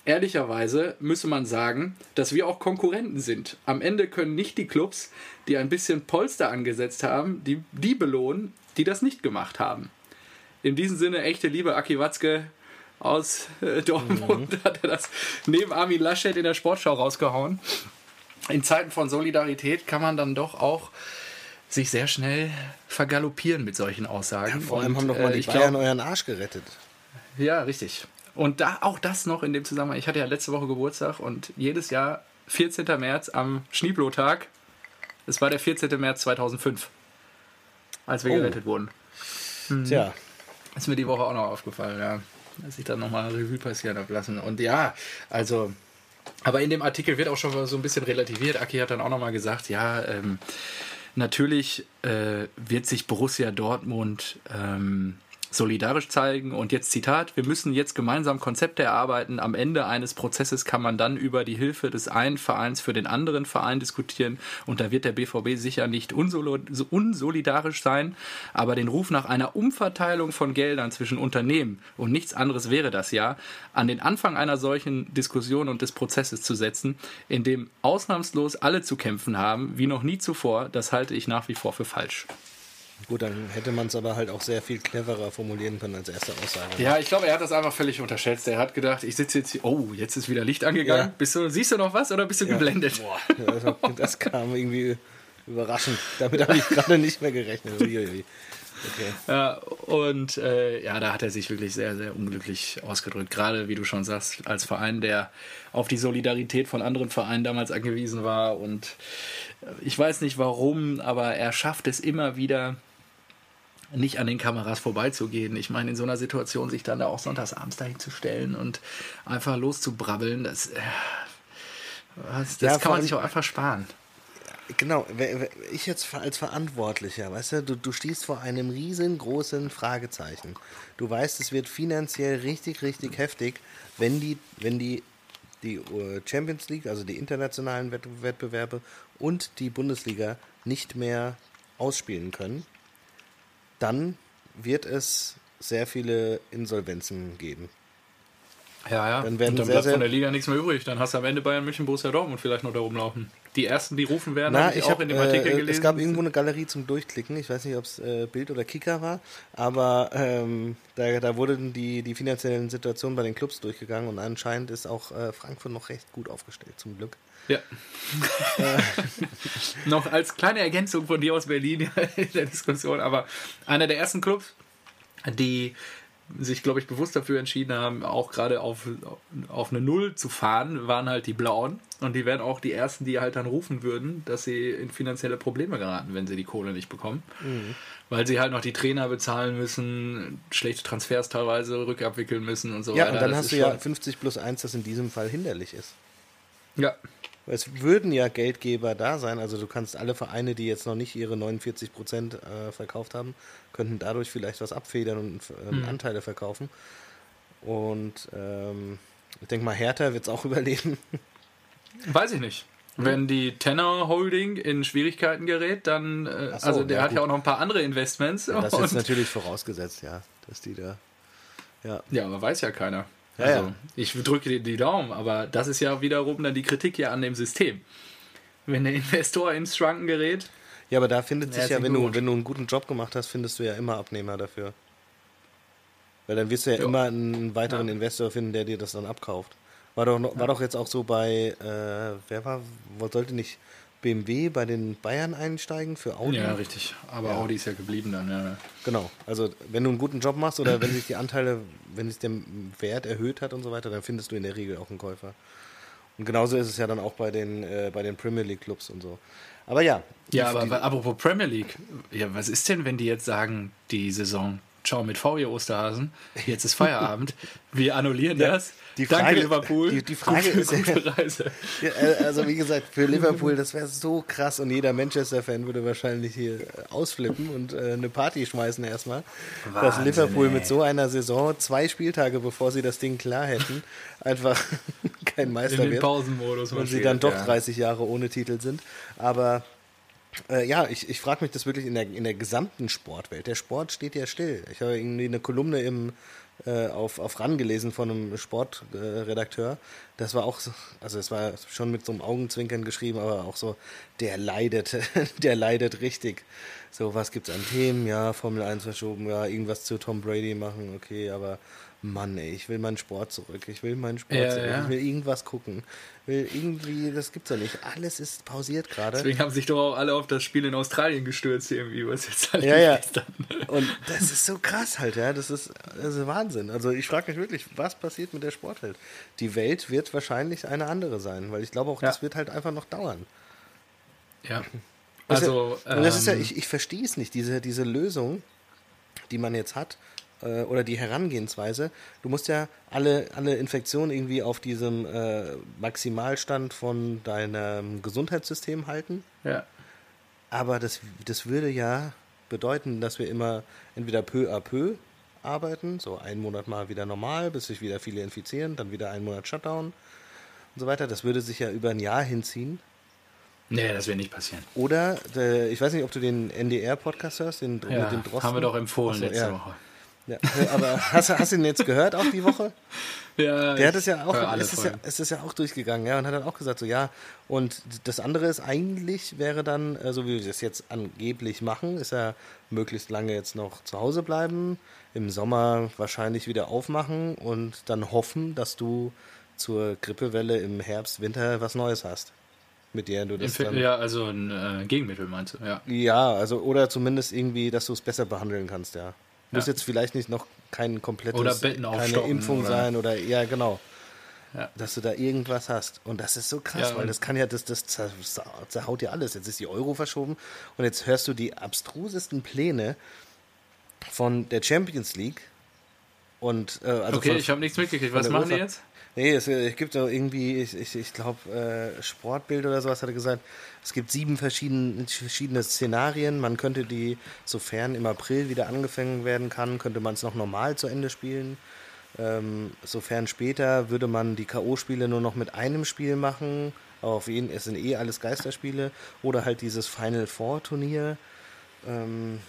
Ehrlicherweise müsse man sagen, dass wir auch Konkurrenten sind. Am Ende können nicht die Clubs, die ein bisschen Polster angesetzt haben, die, die belohnen, die das nicht gemacht haben. In diesem Sinne, echte Liebe, Aki Watzke aus äh, Dortmund hat er das neben Armin Laschet in der Sportschau rausgehauen. In Zeiten von Solidarität kann man dann doch auch sich sehr schnell vergaloppieren mit solchen Aussagen. Vor allem Und, haben doch mal äh, die ich Bayern glaub- euren Arsch gerettet. ja, richtig. Und da auch das noch in dem Zusammenhang. Ich hatte ja letzte Woche Geburtstag und jedes Jahr 14. März am Schneeblo-Tag. Es war der 14. März 2005, als wir Oh. gerettet wurden. Mhm. Tja, Ist mir die Woche auch noch aufgefallen, ja. Dass ich dann nochmal Revue passieren habe lassen. Und ja, also, aber in dem Artikel wird auch schon so ein bisschen relativiert. Aki hat dann auch nochmal gesagt, ja, ähm, natürlich äh, wird sich Borussia Dortmund ähm, solidarisch zeigen. Und jetzt Zitat, wir müssen jetzt gemeinsam Konzepte erarbeiten. Am Ende eines Prozesses kann man dann über die Hilfe des einen Vereins für den anderen Verein diskutieren. Und da wird der BVB sicher nicht unsolidarisch sein. Aber den Ruf nach einer Umverteilung von Geldern zwischen Unternehmen und nichts anderes wäre das ja, an den Anfang einer solchen Diskussion und des Prozesses zu setzen, in dem ausnahmslos alle zu kämpfen haben, wie noch nie zuvor, das halte ich nach wie vor für falsch. Gut, dann hätte man es aber halt auch sehr viel cleverer formulieren können als erste Aussage. Ja, ich glaube, er hat das einfach völlig unterschätzt. Er hat gedacht, ich sitze jetzt hier, oh, jetzt ist wieder Licht angegangen. Ja. Bist du, siehst du noch was oder bist du geblendet? Boah, also, das kam irgendwie überraschend. Damit habe ich gerade nicht mehr gerechnet. Uiuiui. Okay. Ja, und äh, ja, da hat er sich wirklich sehr, sehr unglücklich ausgedrückt. Gerade, wie du schon sagst, als Verein, der auf die Solidarität von anderen Vereinen damals angewiesen war. Und äh, ich weiß nicht warum, aber er schafft es immer wieder, nicht an den Kameras vorbeizugehen. Ich meine, in so einer Situation sich dann da auch sonntags abends dahin zu stellen und einfach loszubrabbeln, das, äh, das, das Ja, kann man sich auch einfach sparen. Genau, ich jetzt als Verantwortlicher, weißt du, du, du stehst vor einem riesengroßen Fragezeichen. Du weißt, es wird finanziell richtig, richtig heftig, wenn die, wenn die, die äh, Champions League, also die internationalen Wett Wettbewerbe und die Bundesliga nicht mehr ausspielen können, dann wird es sehr viele Insolvenzen geben. Ja, ja. Dann werden und dann sehr, bleibt sehr- von der Liga nichts mehr übrig. Dann hast du am Ende Bayern München, Borussia Dortmund vielleicht noch da rumlaufen. Die ersten, die rufen werden, Na, habe ich ich auch habe in dem Artikel äh, gelesen. es gab irgendwo eine Galerie zum Durchklicken. Ich weiß nicht, ob es äh, Bild oder Kicker war, aber ähm, da, da wurden die, die finanziellen Situationen bei den Clubs durchgegangen und anscheinend ist auch äh, Frankfurt noch recht gut aufgestellt, zum Glück. Ja. Noch als kleine Ergänzung von dir aus Berlin in der Diskussion, aber einer der ersten Clubs, die sich, glaube ich, bewusst dafür entschieden haben, auch gerade auf, auf eine Null zu fahren, waren halt die Blauen. Und die wären auch die ersten, die halt dann rufen würden, dass sie in finanzielle Probleme geraten, wenn sie die Kohle nicht bekommen. Weil sie halt noch die Trainer bezahlen müssen, schlechte Transfers teilweise rückabwickeln müssen und so Ja, weiter. und dann Das hast du ja schon- 50 plus 1, das in diesem Fall hinderlich ist. Ja, Es würden ja Geldgeber da sein, also du kannst alle Vereine, die jetzt noch nicht ihre 49 Prozent äh, verkauft haben, könnten dadurch vielleicht was abfedern und ähm, Anteile verkaufen. Und ähm, ich denke mal, Hertha wird es auch überleben. Weiß ich nicht. Wenn die Tenor Holding in Schwierigkeiten gerät, dann, äh, so, also der ja, hat gut. ja auch noch ein paar andere Investments. Das ist natürlich vorausgesetzt, ja, dass die da. Ja, ja, aber weiß ja keiner. Ja, also, ja. ich drücke dir die Daumen, aber das ist ja wiederum dann die Kritik ja an dem System. Wenn der Investor ins Schwanken gerät, ja aber da findet sich Ja, wenn du, wenn du einen guten Job gemacht hast, findest du ja immer Abnehmer dafür. Weil dann wirst du ja, Ja. immer einen weiteren Ja. Investor finden, der dir das dann abkauft. War doch, noch, war doch jetzt auch so bei, äh, wer war, sollte nicht BMW bei den Bayern einsteigen für Audi? ja, richtig. Aber Ja. Audi ist ja geblieben dann, ja. Genau. Also wenn du einen guten Job machst oder wenn sich die Anteile, wenn sich der Wert erhöht hat und so weiter, dann findest du in der Regel auch einen Käufer. Und genauso ist es ja dann auch bei den, äh, bei den Premier League Clubs und so. Aber ja. Ja, aber apropos Premier League, ja, was ist denn, wenn die jetzt sagen, die Saison ciao mit V, ihr Osterhasen, jetzt ist Feierabend, wir annullieren das. Die Frage, Danke, Liverpool. Die, die Frage gute, ist gute Reise. Ja, äh, also wie gesagt, für Liverpool, das wäre so krass und jeder Manchester-Fan würde wahrscheinlich hier ausflippen und äh, eine Party schmeißen erstmal. Wahnsinn, dass Liverpool ey. mit so einer Saison zwei Spieltage, bevor sie das Ding klar hätten, einfach kein Meister In den wird. Pausenmodus und sie dann doch ja. 30 Jahre ohne Titel sind. Aber äh, ja, ich, ich frage mich das wirklich in der, in der gesamten Sportwelt. Der Sport steht ja still. Ich habe irgendwie eine Kolumne im äh, auf, auf RAN gelesen von einem Sportredakteur. das war auch so, also es war schon mit so einem Augenzwinkern geschrieben, aber auch so, der leidet, der leidet richtig. So, was gibt's an Themen? Ja, Formel 1 verschoben, ja, irgendwas zu Tom Brady machen, okay, aber Mann, ey, ich will meinen Sport zurück. Ich will meinen Sport ja, zurück. Ja. Ich will irgendwas gucken. Will irgendwie, das gibt's ja nicht. Alles ist pausiert gerade. Deswegen haben sich doch auch alle auf das Spiel in Australien gestürzt, irgendwie, was jetzt halt Ja, ja. Und das ist so krass halt, ja. Das ist, das ist Wahnsinn. Also ich frage mich wirklich, was passiert mit der Sportwelt? Die Welt wird wahrscheinlich eine andere sein, weil ich glaube auch, ja. das wird halt einfach noch dauern. Ja. Also, und das ist ja, ähm, ich, ich verstehe es nicht, diese, diese Lösung, die man jetzt hat, äh, oder die Herangehensweise. Du musst ja alle, alle Infektionen irgendwie auf diesem äh, Maximalstand von deinem Gesundheitssystem halten. Ja. Aber das, das würde ja bedeuten, dass wir immer entweder peu à peu arbeiten, so einen Monat mal wieder normal, bis sich wieder viele infizieren, dann wieder einen Monat Shutdown und so weiter. Das würde sich ja über ein Jahr hinziehen. Nee, das wird nicht passieren. Oder, der, ich weiß nicht, ob du den NDR-Podcast hörst, den, ja, mit dem Drosten. haben wir doch empfohlen so, letzte ja. Woche. Ja, aber hast, hast du ihn jetzt gehört auch die Woche? ja, der hat es ja auch, es ist ja, es ist ja auch durchgegangen, ja, und hat dann auch gesagt, so ja, und das andere ist eigentlich wäre dann, äh, so wie wir das jetzt angeblich machen, ist ja möglichst lange jetzt noch zu Hause bleiben, im Sommer wahrscheinlich wieder aufmachen und dann hoffen, dass du zur Grippewelle im Herbst, Winter was Neues hast mit der du das dann, Ja, also ein äh, Gegenmittel meinst du, ja. Ja, also oder zumindest irgendwie, dass du es besser behandeln kannst, ja. Muss jetzt vielleicht nicht noch kein komplettes, oder keine Impfung oder? sein oder ja, genau. Ja. Dass du da irgendwas hast. Und das ist so krass, ja, weil das kann ja, das, das zerhaut ja alles. Jetzt ist die Euro verschoben und jetzt hörst du die abstrusesten Pläne von der Champions League. Und, äh, also okay, von, ich habe nichts mitgekriegt. Was machen die jetzt? Nee, es, es gibt so irgendwie, ich, ich, ich glaube, äh, Sportbild oder sowas hat er gesagt, es gibt sieben verschiedene, verschiedene Szenarien. Man könnte die, sofern im April wieder angefangen werden kann, könnte man es noch normal zu Ende spielen. Ähm, sofern später würde man die K.O.-Spiele nur noch mit einem Spiel machen. Aber auf jeden es sind eh alles Geisterspiele. Oder halt dieses Final Four-Turnier. Ähm,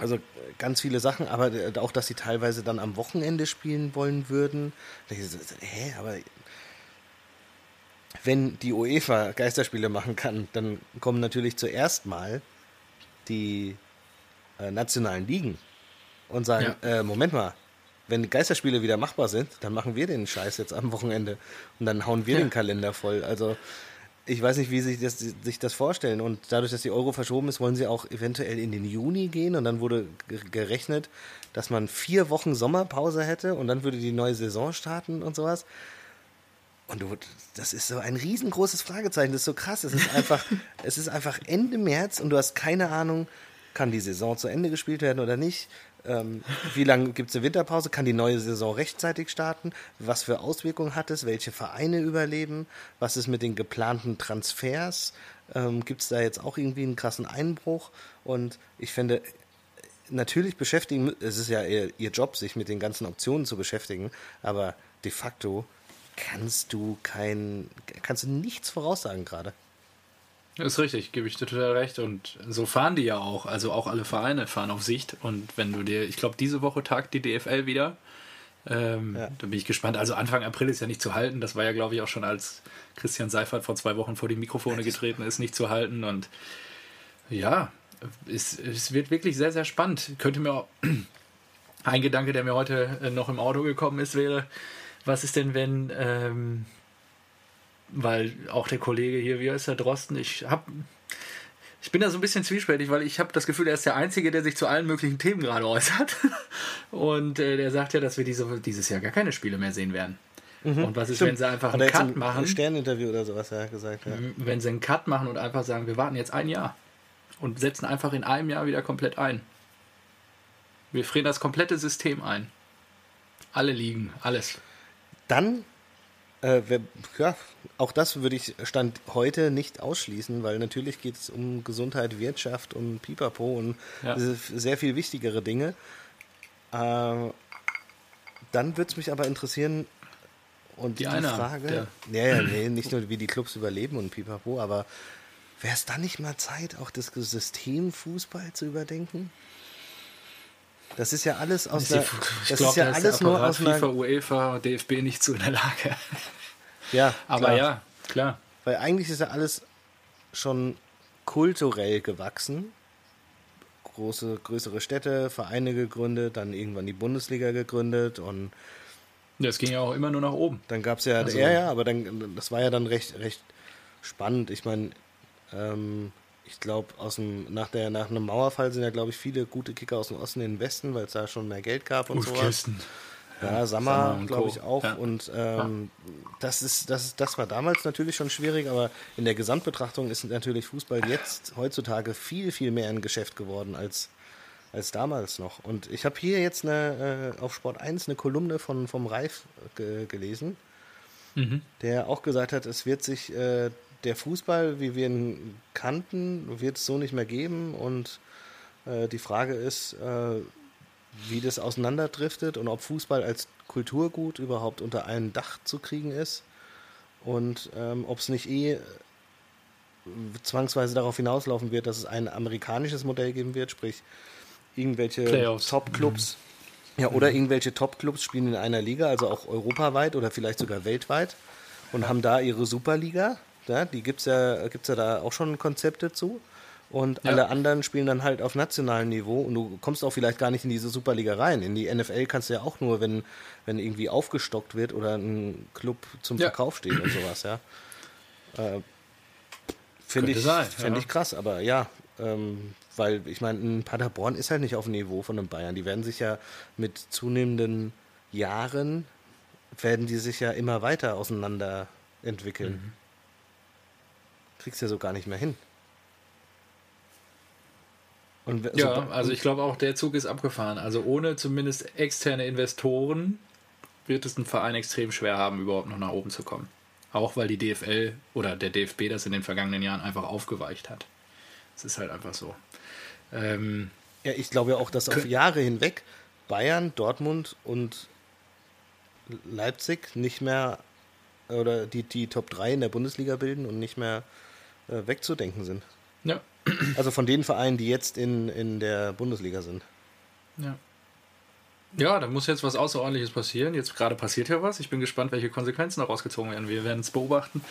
also ganz viele Sachen, aber auch, dass sie teilweise dann am Wochenende spielen wollen würden. hä, aber wenn die UEFA Geisterspiele machen kann, dann kommen natürlich zuerst mal die äh, nationalen Ligen und sagen, ja. äh, Moment mal, wenn die Geisterspiele wieder machbar sind, dann machen wir den Scheiß jetzt am Wochenende und dann hauen wir ja. den Kalender voll. Also ich weiß nicht, wie sie das, sich das vorstellen. Und dadurch, dass die Euro verschoben ist, wollen sie auch eventuell in den Juni gehen. Und dann wurde gerechnet, dass man vier Wochen Sommerpause hätte und dann würde die neue Saison starten und sowas. Und du, das ist so ein riesengroßes Fragezeichen. Das ist so krass. Es ist einfach, es ist einfach Ende März und du hast keine Ahnung, kann die Saison zu Ende gespielt werden oder nicht. Ähm, wie lange gibt es eine Winterpause? Kann die neue Saison rechtzeitig starten? Was für Auswirkungen hat es? Welche Vereine überleben? Was ist mit den geplanten Transfers? Ähm, gibt es da jetzt auch irgendwie einen krassen Einbruch? Und ich finde, natürlich beschäftigen, es ist ja ihr, ihr Job, sich mit den ganzen Optionen zu beschäftigen, aber de facto kannst du kein, kannst du nichts voraussagen gerade. Ist richtig, gebe ich dir total recht. Und so fahren die ja auch. Also auch alle Vereine fahren auf Sicht. Und wenn du dir, ich glaube, diese Woche tagt die DFL wieder. Ähm, ja. Da bin ich gespannt. Also Anfang April ist ja nicht zu halten. Das war ja, glaube ich, auch schon als Christian Seifert vor zwei Wochen vor die Mikrofone getreten ist, nicht zu halten. Und ja, es, es wird wirklich sehr, sehr spannend. Könnte mir auch ein Gedanke, der mir heute äh, noch im Auto gekommen ist, wäre, was ist denn, wenn ähm, weil auch der Kollege hier, wie heißt der Drosten, ich habe ich bin da so ein bisschen zwiespältig, weil ich habe das Gefühl, er ist der Einzige, der sich zu allen möglichen Themen gerade äußert. Und äh, der sagt ja, dass wir diese, dieses Jahr gar keine Spiele mehr sehen werden. Mhm, und was ist, stimmt. wenn sie einfach einen Cut machen? Ein Sterninterview oder sowas ja gesagt. Ja. Mhm, wenn sie einen Cut machen und einfach sagen, wir warten jetzt ein Jahr und setzen einfach in einem Jahr wieder komplett ein. Wir frieren das komplette System ein. Alle liegen, alles. Dann, äh, wer, ja, auch das würde ich Stand heute nicht ausschließen, weil natürlich geht es um Gesundheit, Wirtschaft und Pipapo und ja. sehr viel wichtigere Dinge. Äh, dann würde es mich aber interessieren, und die, die eine, Frage, ja, ja, nee, nicht nur wie die Clubs überleben und Pipapo, aber wäre es dann nicht mal Zeit, auch das System Fußball zu überdenken? Das ist ja alles aus der. Ich glaube, ja da alles ist nur aus FIFA, UEFA, DFB nicht so in der Lage. Ja, aber klar. ja, klar. Weil eigentlich ist ja alles schon kulturell gewachsen. Große, größere Städte, Vereine gegründet, dann irgendwann die Bundesliga gegründet und das ging ja auch immer nur nach oben. Dann gab es ja, also, ja, ja, aber dann, das war ja dann recht, recht spannend. Ich meine, ähm, ich glaube, nach, der, nach einem Mauerfall sind ja, glaube ich, viele gute Kicker aus dem Osten in den Westen, weil es da schon mehr Geld gab und so. Ja, Sammer, glaube ich, auch. Ja. Und ähm, das, ist, das, das war damals natürlich schon schwierig, aber in der Gesamtbetrachtung ist natürlich Fußball jetzt heutzutage viel, viel mehr ein Geschäft geworden als, als damals noch. Und ich habe hier jetzt eine, äh, auf Sport 1 eine Kolumne von, vom Reif ge gelesen, mhm. der auch gesagt hat, es wird sich äh, der Fußball, wie wir ihn kannten, wird es so nicht mehr geben. Und äh, die Frage ist, äh, wie das auseinanderdriftet und ob Fußball als Kulturgut überhaupt unter einem Dach zu kriegen ist. Und ähm, ob es nicht eh zwangsweise darauf hinauslaufen wird, dass es ein amerikanisches Modell geben wird, sprich irgendwelche Top-Clubs. Mhm. Ja, oder irgendwelche Top-Clubs spielen in einer Liga, also auch europaweit oder vielleicht sogar weltweit und haben da ihre Superliga. Ja, die gibt es ja, gibt's ja da auch schon Konzepte zu. Und ja. alle anderen spielen dann halt auf nationalem Niveau und du kommst auch vielleicht gar nicht in diese Superliga rein. In die NFL kannst du ja auch nur, wenn, wenn irgendwie aufgestockt wird oder ein Club zum ja. Verkauf steht und sowas, ja. Äh, Finde ich, find ich krass, aber ja, ähm, weil ich meine, ein Paderborn ist halt nicht auf dem Niveau von einem Bayern. Die werden sich ja mit zunehmenden Jahren, werden die sich ja immer weiter auseinander entwickeln. Mhm. Kriegst du ja so gar nicht mehr hin. Und ja, so, also ich glaube auch, der Zug ist abgefahren. Also ohne zumindest externe Investoren wird es ein Verein extrem schwer haben, überhaupt noch nach oben zu kommen. Auch weil die DFL oder der DFB das in den vergangenen Jahren einfach aufgeweicht hat. Es ist halt einfach so. Ähm, ja, ich glaube ja auch, dass auf Jahre hinweg Bayern, Dortmund und Leipzig nicht mehr oder die, die Top 3 in der Bundesliga bilden und nicht mehr äh, wegzudenken sind. Ja. Also von den Vereinen, die jetzt in, in der Bundesliga sind. Ja. Ja, da muss jetzt was Außerordentliches passieren. Jetzt gerade passiert ja was. Ich bin gespannt, welche Konsequenzen daraus gezogen werden. Wir werden es beobachten.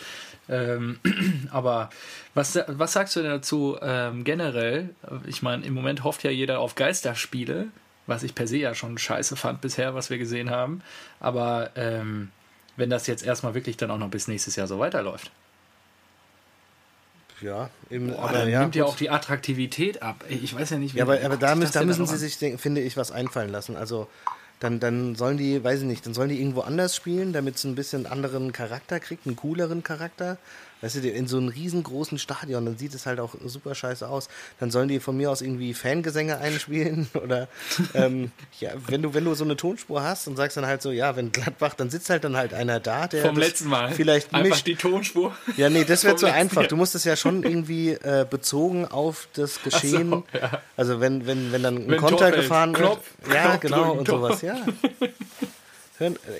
Ähm, aber was, was sagst du denn dazu ähm, generell? Ich meine, im Moment hofft ja jeder auf Geisterspiele, was ich per se ja schon scheiße fand bisher, was wir gesehen haben. Aber ähm, wenn das jetzt erstmal wirklich dann auch noch bis nächstes Jahr so weiterläuft. Ja, eben, Boah, aber ja, nimmt ja auch die Attraktivität ab. Ich weiß ja nicht, wie. Ja, aber, aber da, müssen, da müssen sie sich, finde ich, was einfallen lassen. Also dann, dann sollen die, weiß ich nicht, dann sollen die irgendwo anders spielen, damit es ein bisschen anderen Charakter kriegt, einen cooleren Charakter. Weißt du, in so einem riesengroßen Stadion, dann sieht es halt auch super scheiße aus. Dann sollen die von mir aus irgendwie Fangesänge einspielen oder ähm, ja, wenn du, wenn du so eine Tonspur hast und sagst dann halt so, ja, wenn Gladbach, dann sitzt halt dann halt einer da, der vom letzten Mal vielleicht einfach mischt. die Tonspur. Ja, nee, das wäre zu einfach. Du musst es ja schon irgendwie äh, bezogen auf das Geschehen. So, ja. Also wenn, wenn, wenn dann ein wenn Konter gefahren wird. Knopf, ja, Knopf genau drücken, und sowas, ja.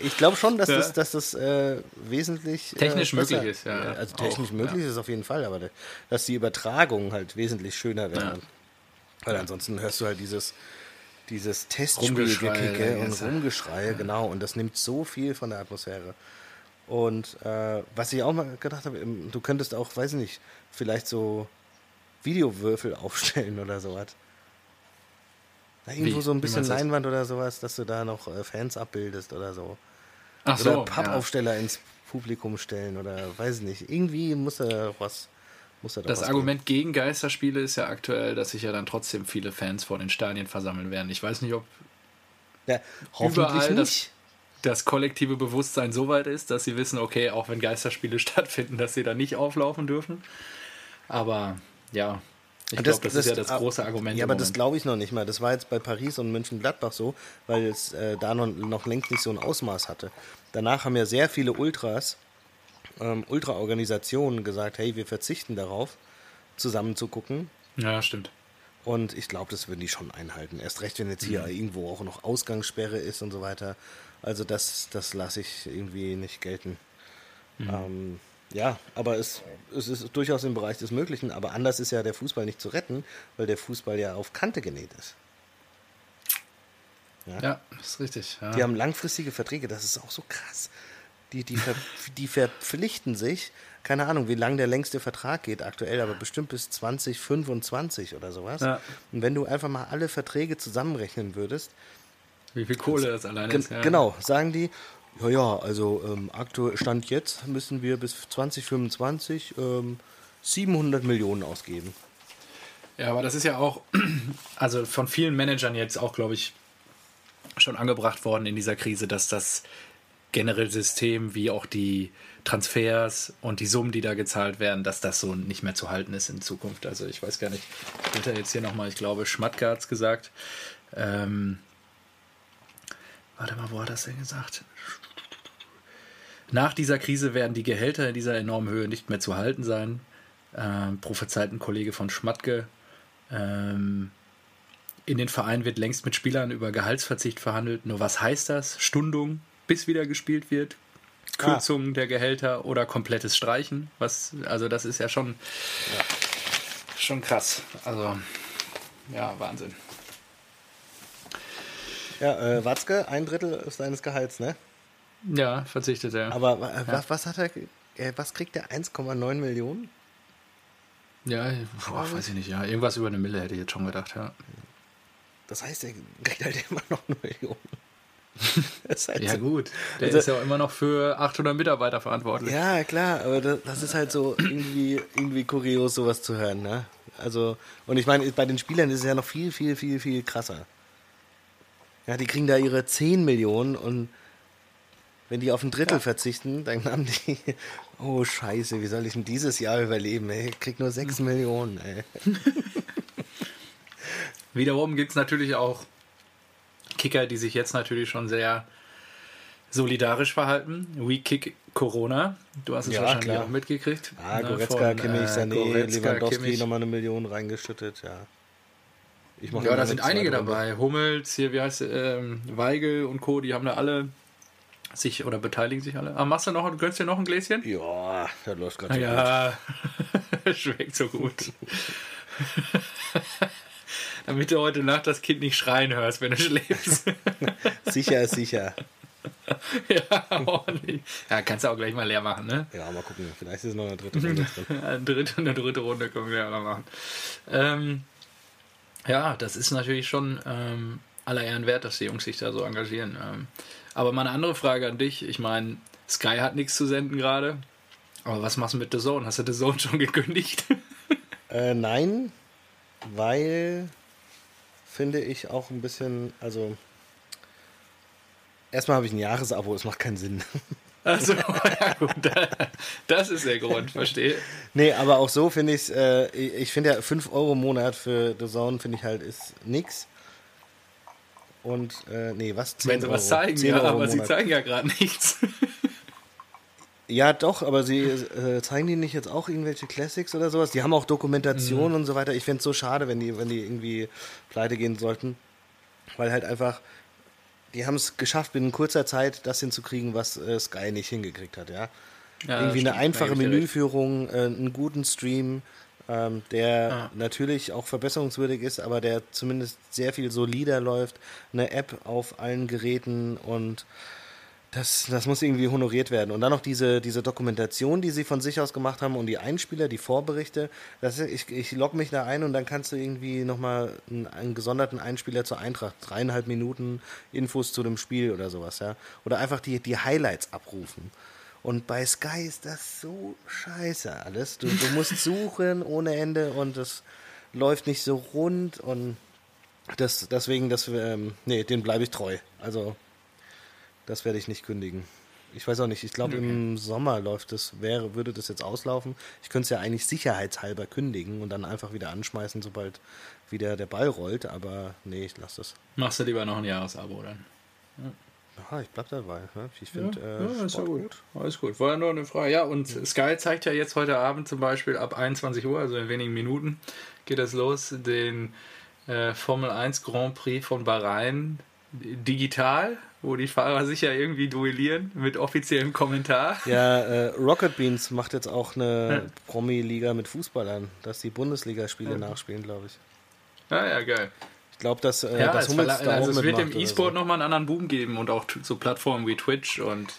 Ich glaube schon, dass ja. das, dass das äh, wesentlich. Äh, technisch möglich ist, ja. Also technisch auch, möglich ja. ist es auf jeden Fall, aber dass die Übertragung halt wesentlich schöner wäre. Ja. Weil ansonsten hörst du halt dieses, dieses Testspielgekicke und Rumgeschreie, genau. Und das nimmt so viel von der Atmosphäre. Und äh, was ich auch mal gedacht habe, du könntest auch, weiß ich nicht, vielleicht so Videowürfel aufstellen oder sowas. Irgendwo Wie? so ein bisschen Leinwand oder sowas, dass du da noch äh, Fans abbildest oder so. Ach oder so, Pappaufsteller ja. ins Publikum stellen oder weiß nicht. Irgendwie muss da was. Muss da das Argument gegen Geisterspiele ist ja aktuell, dass sich ja dann trotzdem viele Fans vor den Stadien versammeln werden. Ich weiß nicht, ob ja, hoffentlich nicht. das kollektive Bewusstsein so weit ist, dass sie wissen, okay, auch wenn Geisterspiele stattfinden, dass sie da nicht auflaufen dürfen. Aber ja, ich glaube, das, das, ist ja das große Argument. Ja, aber das glaube ich noch nicht mal. Das war jetzt bei Paris und München-Gladbach so, weil es äh, da noch, noch längst nicht so ein Ausmaß hatte. Danach haben ja sehr viele Ultras, ähm, Ultra-Organisationen gesagt, hey, wir verzichten darauf, zusammen zu gucken. Ja, stimmt. Und ich glaube, das würden die schon einhalten. Erst recht, wenn jetzt hier mhm. irgendwo auch noch Ausgangssperre ist und so weiter. Also das, das lasse ich irgendwie nicht gelten. Mhm. Ähm, ja, aber es, es ist durchaus im Bereich des Möglichen. Aber anders ist ja der Fußball nicht zu retten, weil der Fußball ja auf Kante genäht ist. Ja, ja ist richtig. Ja. Die haben langfristige Verträge, das ist auch so krass. Die, die, ver, die verpflichten sich, keine Ahnung, wie lang der längste Vertrag geht aktuell, aber bestimmt bis 2025 oder sowas. Ja. Und wenn du einfach mal alle Verträge zusammenrechnen würdest. Wie viel Kohle das alleine ist. Ja. Genau, sagen die, ja, ja, also ähm, aktuell Stand jetzt müssen wir bis 2025 ähm, 700 Millionen ausgeben. Ja, aber das ist ja auch, also von vielen Managern jetzt auch, glaube ich, schon angebracht worden in dieser Krise, dass das generelle System wie auch die Transfers und die Summen, die da gezahlt werden, dass das so nicht mehr zu halten ist in Zukunft. Also ich weiß gar nicht, wird er jetzt hier nochmal, ich glaube, Schmatke hat es gesagt. Ähm, warte mal, wo hat das denn gesagt? Nach dieser Krise werden die Gehälter in dieser enormen Höhe nicht mehr zu halten sein. Ähm, prophezeit ein Kollege von Schmatke. Ähm, in den Vereinen wird längst mit Spielern über Gehaltsverzicht verhandelt. Nur was heißt das? Stundung, bis wieder gespielt wird? Kürzungen ah. der Gehälter oder komplettes Streichen? Was, also das ist ja schon, ja, schon krass. Also, ja, Wahnsinn. Ja, äh, Watzke, ein Drittel seines Gehalts, ne? Ja, verzichtet er. Aber äh, ja. was, was hat er, äh, was kriegt der 1,9 Millionen? Ja, boah, weiß ich nicht, ja. Irgendwas über eine Mille hätte ich jetzt schon gedacht, ja. Das heißt, er kriegt halt immer noch eine Million. halt ja, so. gut. Der also, ist ja auch immer noch für 800 Mitarbeiter verantwortlich. Ja, klar, aber das, das, ist halt so irgendwie, irgendwie kurios, sowas zu hören, ne? Also, und ich meine, bei den Spielern ist es ja noch viel, viel, viel, viel krasser. Ja, die kriegen da ihre 10 Millionen und wenn die auf ein Drittel ja. verzichten, dann haben die, oh Scheiße, wie soll ich denn dieses Jahr überleben, ey? Ich krieg nur 6 Millionen, ey. Wiederum gibt es natürlich auch Kicker, die sich jetzt natürlich schon sehr solidarisch verhalten. We Kick Corona. Du hast es ja, wahrscheinlich klar. auch mitgekriegt. Ah, Goretzka, ne, Kimmich, Sané, Goretzka, Lewandowski Kimmich. nochmal eine Million reingeschüttet, ja. ja, da sind einige dabei. Hummels, hier, wie heißt ähm, Weigel und Co., die haben da alle sich oder beteiligen sich alle. Ah, machst du noch, gönnst dir noch ein Gläschen? Ja, das läuft gerade so Ja, schmeckt so gut. Damit du heute Nacht das Kind nicht schreien hörst, wenn du schläfst. sicher sicher. ja, ordentlich. Ja, kannst du auch gleich mal leer machen, ne? Ja, mal gucken. Vielleicht ist noch eine dritte Runde drin. eine dritte, eine dritte Runde können wir ja mal machen. Ähm, ja, das ist natürlich schon ähm, aller Ehren wert, dass die Jungs sich da so engagieren. Ähm, aber mal eine andere Frage an dich. Ich meine, Sky hat nichts zu senden gerade. Aber was machst du mit The Zone? Hast du The Zone schon gekündigt? äh, nein, weil finde ich auch ein bisschen, also erstmal habe ich ein Jahresabo, es macht keinen Sinn. Also, ja gut, das ist der Grund, verstehe. Nee, aber auch so finde ich es, äh, ich finde ja 5 Euro im Monat für The Zone finde ich halt ist nix. Und, äh, nee, was? 10 Wenn sie Euro. was zeigen, ja, aber sie zeigen ja gerade nichts. Ja, doch, aber sie äh, zeigen die nicht jetzt auch irgendwelche Classics oder sowas? Die haben auch Dokumentation mhm. und so weiter. Ich fände es so schade, wenn die, wenn die irgendwie pleite gehen sollten. Weil halt einfach, die haben es geschafft, binnen kurzer Zeit das hinzukriegen, was äh, Sky nicht hingekriegt hat, ja. ja irgendwie eine einfache Menüführung, äh, einen guten Stream, ähm, der ah. natürlich auch verbesserungswürdig ist, aber der zumindest sehr viel solider läuft. Eine App auf allen Geräten und das, das muss irgendwie honoriert werden. Und dann noch diese, diese Dokumentation, die sie von sich aus gemacht haben und die Einspieler, die Vorberichte. Das, ich ich logge mich da ein und dann kannst du irgendwie nochmal einen, einen gesonderten Einspieler zur Eintracht, dreieinhalb Minuten Infos zu dem Spiel oder sowas, ja. Oder einfach die, die Highlights abrufen. Und bei Sky ist das so scheiße alles. Du, du musst suchen ohne Ende und das läuft nicht so rund und das, deswegen, das, ähm, nee, den bleibe ich treu. Also Das werde ich nicht kündigen. Ich weiß auch nicht, ich glaube okay. im Sommer läuft das, wäre, würde das jetzt auslaufen. Ich könnte es ja eigentlich sicherheitshalber kündigen und dann einfach wieder anschmeißen, sobald wieder der Ball rollt, aber nee, ich lasse das. Machst du lieber noch ein Jahresabo dann? Ja. Aha, ich bleib dabei. Ne? Ich finde, ja, äh, ja, ist ja gut. Alles gut. War ja nur eine Frage. Ja, und ja. Sky zeigt ja jetzt heute Abend zum Beispiel ab 21 Uhr, also in wenigen Minuten, geht das los, den äh, Formel 1 Grand Prix von Bahrain digital, wo die Fahrer sich ja irgendwie duellieren mit offiziellem Kommentar. Ja, äh, Rocket Beans macht jetzt auch eine Promi-Liga mit Fußballern, dass die Bundesligaspiele nachspielen, glaube ich. Ja, ja, geil. Ich glaube, dass äh, ja, das Hummels da also es wird im E-Sport so. nochmal einen anderen Boom geben und auch so Plattformen wie Twitch und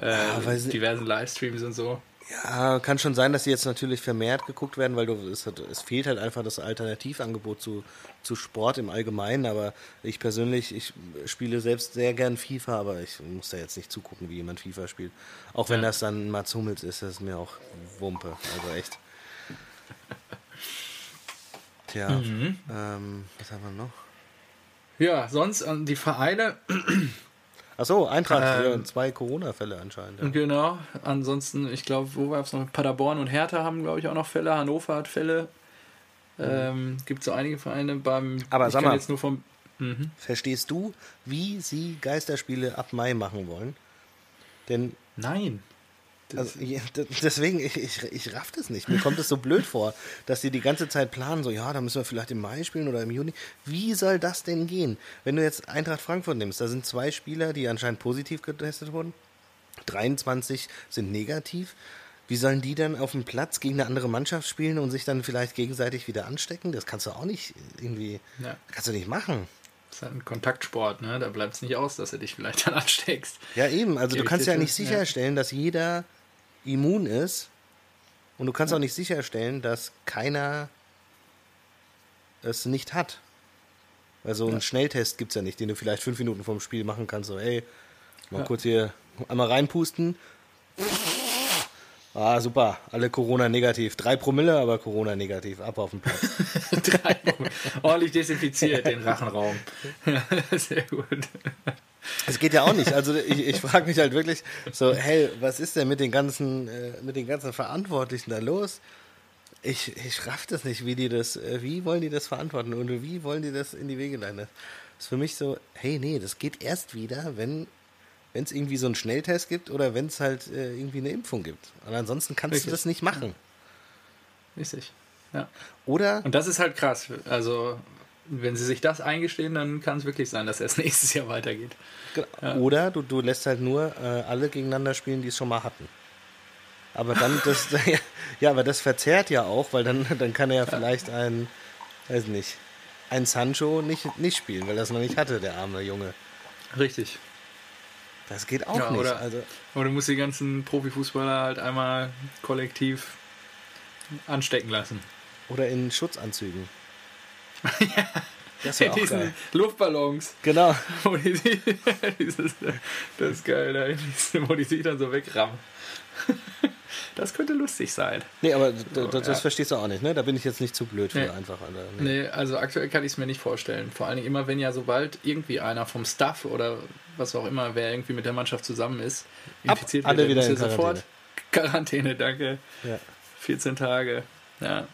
äh, ja, diversen Livestreams und so. Ja, kann schon sein, dass sie jetzt natürlich vermehrt geguckt werden, weil du, es, es, fehlt halt einfach das Alternativangebot zu, zu Sport im Allgemeinen. Aber ich persönlich, ich spiele selbst sehr gern FIFA, aber ich muss da jetzt nicht zugucken, wie jemand FIFA spielt. Auch wenn ja. das dann Mats Hummels ist, das ist mir auch Wumpe. Also echt. Tja, mhm. ähm, was haben wir noch? Ja, sonst äh, die Vereine Achso, Eintracht, ähm, zwei Corona-Fälle anscheinend. Ja. Genau, ansonsten, ich glaube, wo war es noch? Paderborn und Hertha haben, glaube ich, auch noch Fälle. Hannover hat Fälle. Mhm. Ähm, Gibt so einige Vereine beim. Aber sag mal, jetzt nur vom, mhm. verstehst du, wie sie Geisterspiele ab Mai machen wollen? Denn. Nein. Also, deswegen, ich, ich, ich raff das nicht. Mir kommt es so blöd vor, dass sie die ganze Zeit planen, so, ja, da müssen wir vielleicht im Mai spielen oder im Juni. Wie soll das denn gehen? Wenn du jetzt Eintracht Frankfurt nimmst, da sind zwei Spieler, die anscheinend positiv getestet wurden. 23 sind negativ. Wie sollen die dann auf dem Platz gegen eine andere Mannschaft spielen und sich dann vielleicht gegenseitig wieder anstecken? Das kannst du auch nicht irgendwie, ja. kannst du nicht machen. Das ist halt ein Kontaktsport, ne? Da bleibt es nicht aus, dass du dich vielleicht dann ansteckst. Ja, eben. Also Geh du kannst ja nicht sicherstellen, ja. dass jeder immun ist und du kannst auch nicht sicherstellen, dass keiner es nicht hat. Also einen ja. Schnelltest gibt es ja nicht, den du vielleicht fünf Minuten vorm Spiel machen kannst. So, ey, mal ja. kurz hier einmal reinpusten. Ah, super. Alle Corona negativ. Drei Promille, aber Corona negativ. Ab auf den Platz. Drei Ordentlich desinfiziert den Rachenraum. Sehr gut. Es geht ja auch nicht. Also ich, ich frage mich halt wirklich so, hey, was ist denn mit den ganzen, äh, mit den ganzen Verantwortlichen da los? Ich, ich raff das nicht, wie die das, äh, wie wollen die das verantworten und wie wollen die das in die Wege leiten? Das ist für mich so, hey, nee, das geht erst wieder, wenn wenn es irgendwie so einen Schnelltest gibt oder wenn es halt äh, irgendwie eine Impfung gibt. Und ansonsten kannst Richtig. du das nicht machen. Richtig. Ja. Oder? Und das ist halt krass. Also wenn sie sich das eingestehen, dann kann es wirklich sein, dass es nächstes Jahr weitergeht. Ja. Oder du, du lässt halt nur äh, alle gegeneinander spielen, die es schon mal hatten. Aber dann, das, ja, aber das verzerrt ja auch, weil dann, dann kann er ja vielleicht ein, weiß nicht, ein Sancho nicht, nicht spielen, weil er es noch nicht hatte, der arme Junge. Richtig. Das geht auch ja, nicht. Oder, also, oder du musst die ganzen Profifußballer halt einmal kollektiv anstecken lassen. Oder in Schutzanzügen. ja. Das, ja, diesen geil. Luftballons. Genau. Wo die, dieses, das ist geil, da, wo die sich dann so wegrammen. Das könnte lustig sein. Nee, aber so, das, das verstehst du auch nicht, ne? Da bin ich jetzt nicht zu blöd für nee. einfach. Oder, nee. nee. also aktuell kann ich es mir nicht vorstellen. Vor allen Dingen immer, wenn ja sobald irgendwie einer vom Staff oder was auch immer, wer irgendwie mit der Mannschaft zusammen ist, infiziert Ab, wird, alle wieder in Quarantäne. sofort Quarantäne, danke. Ja. 14 Tage. Ja.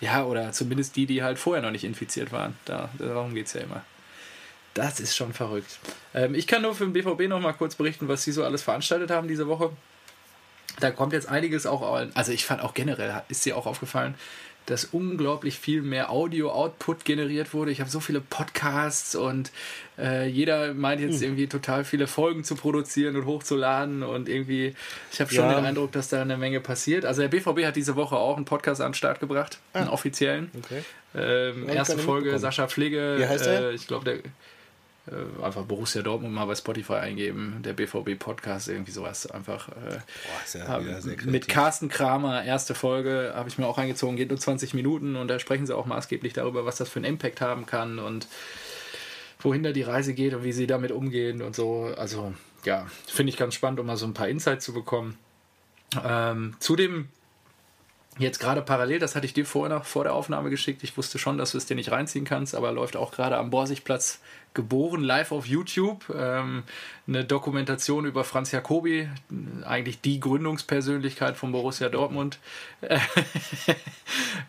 Ja, oder zumindest die, die halt vorher noch nicht infiziert waren. Da, darum geht es ja immer. Das ist schon verrückt. Ähm, ich kann nur für den BVB noch mal kurz berichten, was sie so alles veranstaltet haben diese Woche. Da kommt jetzt einiges auch, also ich fand auch generell, ist dir auch aufgefallen, dass unglaublich viel mehr Audio-Output generiert wurde. Ich habe so viele Podcasts und äh, jeder meint jetzt hm. irgendwie total viele Folgen zu produzieren und hochzuladen und irgendwie, ich habe schon ja. den Eindruck, dass da eine Menge passiert. Also der BVB hat diese Woche auch einen Podcast an den Start gebracht, ah. einen offiziellen. Okay. Ähm, erste Folge, Sascha Pflege. Wie heißt der? Äh, ich glaube, der äh, einfach Borussia Dortmund mal bei Spotify eingeben, der BVB Podcast, irgendwie sowas. Einfach äh, Boah, ja mit Carsten Kramer, erste Folge, habe ich mir auch eingezogen, geht nur 20 Minuten und da sprechen sie auch maßgeblich darüber, was das für einen Impact haben kann und wohin da die Reise geht und wie sie damit umgehen und so. Also ja, finde ich ganz spannend, um mal so ein paar Insights zu bekommen. Ähm, zu dem Jetzt gerade parallel, das hatte ich dir vorher noch vor der Aufnahme geschickt. Ich wusste schon, dass du es dir nicht reinziehen kannst, aber läuft auch gerade am Borsigplatz geboren, live auf YouTube. Ähm, eine Dokumentation über Franz Jacobi, eigentlich die Gründungspersönlichkeit von Borussia Dortmund.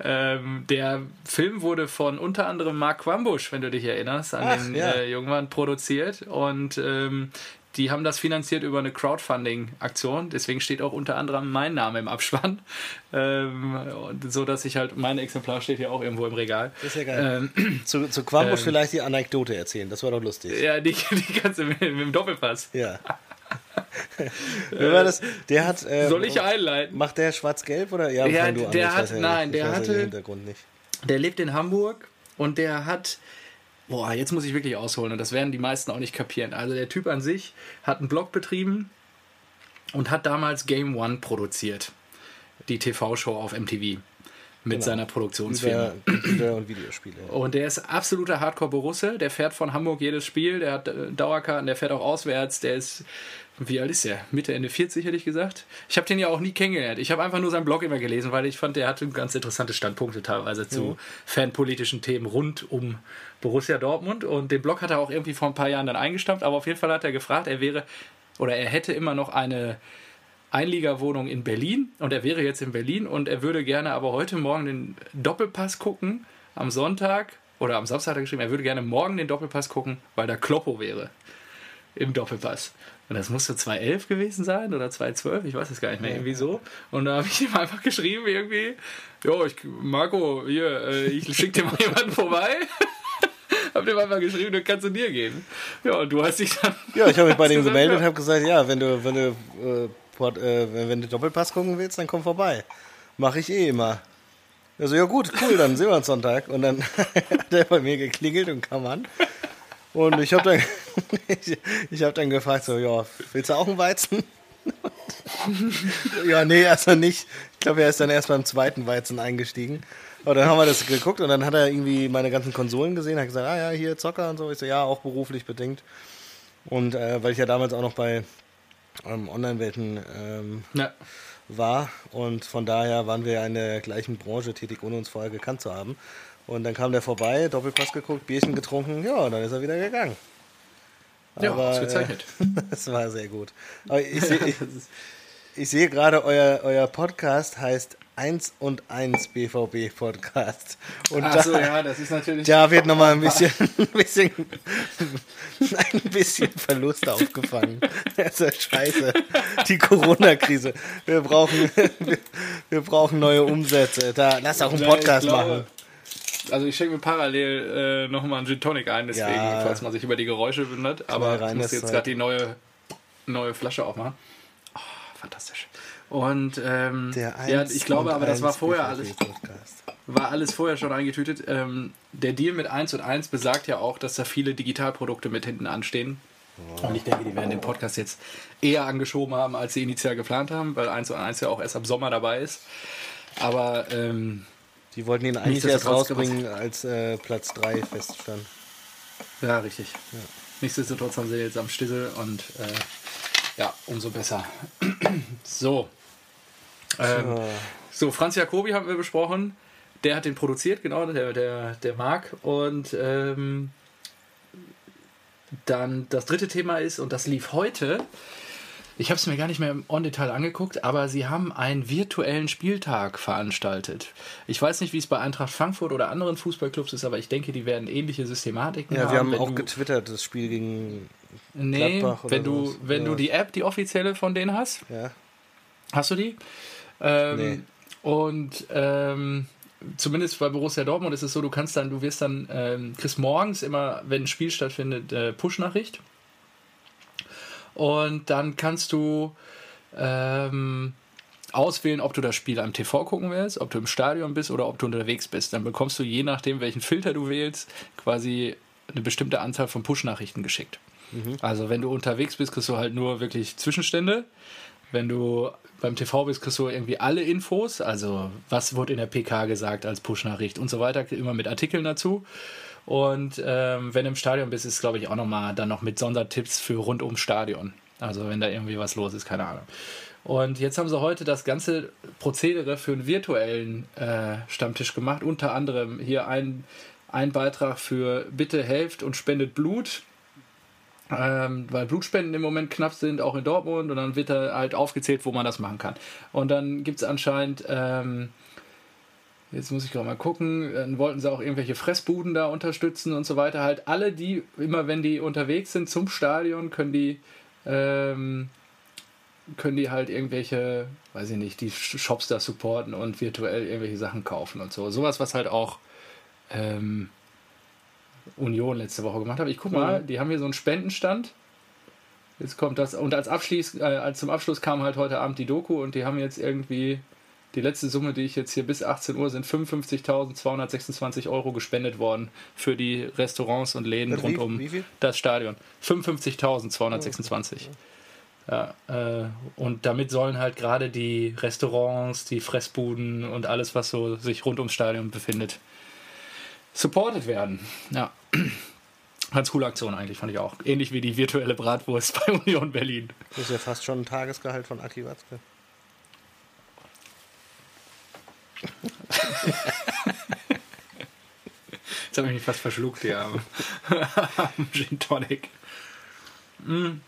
ähm, der Film wurde von unter anderem Mark Quambusch, wenn du dich erinnerst, an Ach, den ja. äh, jungen Mann produziert. Und ähm, die haben das finanziert über eine Crowdfunding-Aktion. Deswegen steht auch unter anderem mein Name im Abspann. Ähm, so dass ich halt, mein Exemplar steht hier auch irgendwo im Regal. Das ist ja geil. Ähm, zu, zu Quambusch ähm, vielleicht die Anekdote erzählen, das war doch lustig. Ja, die, die du mit, mit dem Doppelpass. Ja. Wie war das? Der hat. Ähm, Soll ich einleiten? Macht der schwarz-gelb oder? Ja, der, du der hat, nein, der hatte. Hintergrund nicht. Der lebt in Hamburg und der hat boah, jetzt muss ich wirklich ausholen und das werden die meisten auch nicht kapieren. Also der Typ an sich hat einen Blog betrieben und hat damals Game One produziert. Die TV-Show auf MTV mit genau. seiner Produktionsfirma. Computer und Videospiele. Und der ist absoluter Hardcore-Borusse. Der fährt von Hamburg jedes Spiel. Der hat äh, Dauerkarten, der fährt auch auswärts. Der ist wie alt ist der? Mitte, Ende 40 hätte ich gesagt. Ich habe den ja auch nie kennengelernt. Ich habe einfach nur seinen Blog immer gelesen, weil ich fand, der hatte ganz interessante Standpunkte teilweise zu mhm. fanpolitischen Themen rund um Borussia Dortmund. Und den Blog hat er auch irgendwie vor ein paar Jahren dann eingestampft. Aber auf jeden Fall hat er gefragt, er wäre oder er hätte immer noch eine Einliegerwohnung in Berlin und er wäre jetzt in Berlin und er würde gerne aber heute Morgen den Doppelpass gucken am Sonntag oder am Samstag hat er geschrieben, er würde gerne morgen den Doppelpass gucken, weil da Kloppo wäre im Doppelpass. Und das musste 2011 gewesen sein oder 2012, ich weiß es gar nicht mehr, irgendwie so. Und da habe ich ihm einfach geschrieben, irgendwie, jo, ich, Marco, hier, äh, ich schicke dir mal jemanden vorbei. hab dem einfach geschrieben, du kannst zu dir gehen. Ja, und du hast dich dann. Ja, ich habe mich bei dem gemeldet und habe gesagt, ja, wenn du, wenn du, äh, Port, äh, wenn, du Doppelpass gucken willst, dann komm vorbei. Mache ich eh immer. Also ja gut, cool, dann sehen wir uns Sonntag. Und dann hat er bei mir geklingelt und kam an. Und ich habe dann, ich, ich hab dann gefragt, so, ja, willst du auch einen Weizen? ja, nee, also nicht. Ich glaube, er ist dann erst beim zweiten Weizen eingestiegen. Aber dann haben wir das geguckt und dann hat er irgendwie meine ganzen Konsolen gesehen, hat gesagt, ah ja, hier Zocker und so. Ich so, ja, auch beruflich bedingt. Und äh, weil ich ja damals auch noch bei ähm, Online-Welten ähm, ja. war und von daher waren wir ja in der gleichen Branche tätig, ohne uns vorher gekannt zu haben. Und dann kam der vorbei, Doppelpass geguckt, Bierchen getrunken, ja, und dann ist er wieder gegangen. Ja, Aber, ausgezeichnet. Äh, das war sehr gut. Aber ich sehe ich, ich seh gerade, euer, euer Podcast heißt 1 und 1 BVB Podcast. Und Ach so, ja, das ist natürlich. Da wird nochmal ein bisschen, ein bisschen, ein bisschen Verlust aufgefangen. Das ist scheiße. Die Corona-Krise. Wir brauchen, wir, wir, brauchen neue Umsätze. Da, lass auch einen Podcast ja, glaube, machen. Also ich schenke mir parallel äh, nochmal einen Gin Tonic ein, deswegen, ja. falls man sich über die Geräusche wundert. Aber ich muss jetzt gerade die neue, neue Flasche aufmachen. Oh, fantastisch. Und ähm, ja, ich glaube aber, das war vorher alles. War alles vorher schon eingetütet. Ähm, der Deal mit 1 und 1 besagt ja auch, dass da viele Digitalprodukte mit hinten anstehen. Oh. Und ich denke, die werden den Podcast jetzt eher angeschoben haben, als sie initial geplant haben, weil 1 und 1 ja auch erst ab Sommer dabei ist. Aber ähm, die wollten ihn eigentlich erst rausbringen, als äh, Platz 3 feststand. Ja, richtig. Ja. Nichtsdestotrotz haben sie jetzt am Stissel und äh, ja, umso besser. so. Ähm, so, Franz Jacobi haben wir besprochen. Der hat den produziert, genau, der, der, der Marc. Und ähm, dann das dritte Thema ist, und das lief heute, ich habe es mir gar nicht mehr im On-Detail angeguckt, aber sie haben einen virtuellen Spieltag veranstaltet. Ich weiß nicht, wie es bei Eintracht Frankfurt oder anderen Fußballclubs ist, aber ich denke, die werden ähnliche Systematiken ja, haben. Ja, wir haben auch getwittert, das Spiel gegen Nee, wenn du, sowas. wenn du die App, die offizielle von denen hast. Ja. Hast du die? Ähm, nee. Und ähm, zumindest bei Borussia Dortmund ist es so, du kannst dann, du wirst dann, ähm, kriegst morgens immer, wenn ein Spiel stattfindet, äh, Push-Nachricht. Und dann kannst du ähm, auswählen, ob du das Spiel am TV gucken willst, ob du im Stadion bist oder ob du unterwegs bist. Dann bekommst du je nachdem, welchen Filter du wählst, quasi eine bestimmte Anzahl von Push-Nachrichten geschickt. Mhm. Also wenn du unterwegs bist, kriegst du halt nur wirklich Zwischenstände. Wenn du beim TV bist, kriegst du irgendwie alle Infos, also was wurde in der PK gesagt als Push-Nachricht und so weiter, immer mit Artikeln dazu. Und ähm, wenn du im Stadion bist, ist es, glaube ich, auch nochmal dann noch mit Sondertipps für rund ums Stadion. Also wenn da irgendwie was los ist, keine Ahnung. Und jetzt haben sie heute das ganze Prozedere für einen virtuellen äh, Stammtisch gemacht. Unter anderem hier ein, ein Beitrag für Bitte helft und spendet Blut. Ähm, weil Blutspenden im Moment knapp sind, auch in Dortmund. Und dann wird da halt aufgezählt, wo man das machen kann. Und dann gibt es anscheinend. Ähm, Jetzt muss ich gerade mal gucken. Dann wollten sie auch irgendwelche Fressbuden da unterstützen und so weiter. Halt alle, die, immer wenn die unterwegs sind zum Stadion, können die ähm, können die halt irgendwelche, weiß ich nicht, die Shops da supporten und virtuell irgendwelche Sachen kaufen und so. Sowas, was halt auch ähm, Union letzte Woche gemacht hat. Ich guck mal, mhm. die haben hier so einen Spendenstand. Jetzt kommt das. Und als Abschluss, äh, als zum Abschluss kam halt heute Abend die Doku und die haben jetzt irgendwie die letzte Summe, die ich jetzt hier bis 18 Uhr sind 55.226 Euro gespendet worden für die Restaurants und Läden rund um das Stadion. 55.226. Oh, ja, äh, und damit sollen halt gerade die Restaurants, die Fressbuden und alles, was so sich rund ums Stadion befindet, supported werden. Ja. Ganz coole Aktion eigentlich, fand ich auch. Ähnlich wie die virtuelle Bratwurst bei Union Berlin. Das ist ja fast schon ein Tagesgehalt von Aki Watzke. Jetzt habe ich mich fast verschluckt, ja. Gin Tonic. Mm.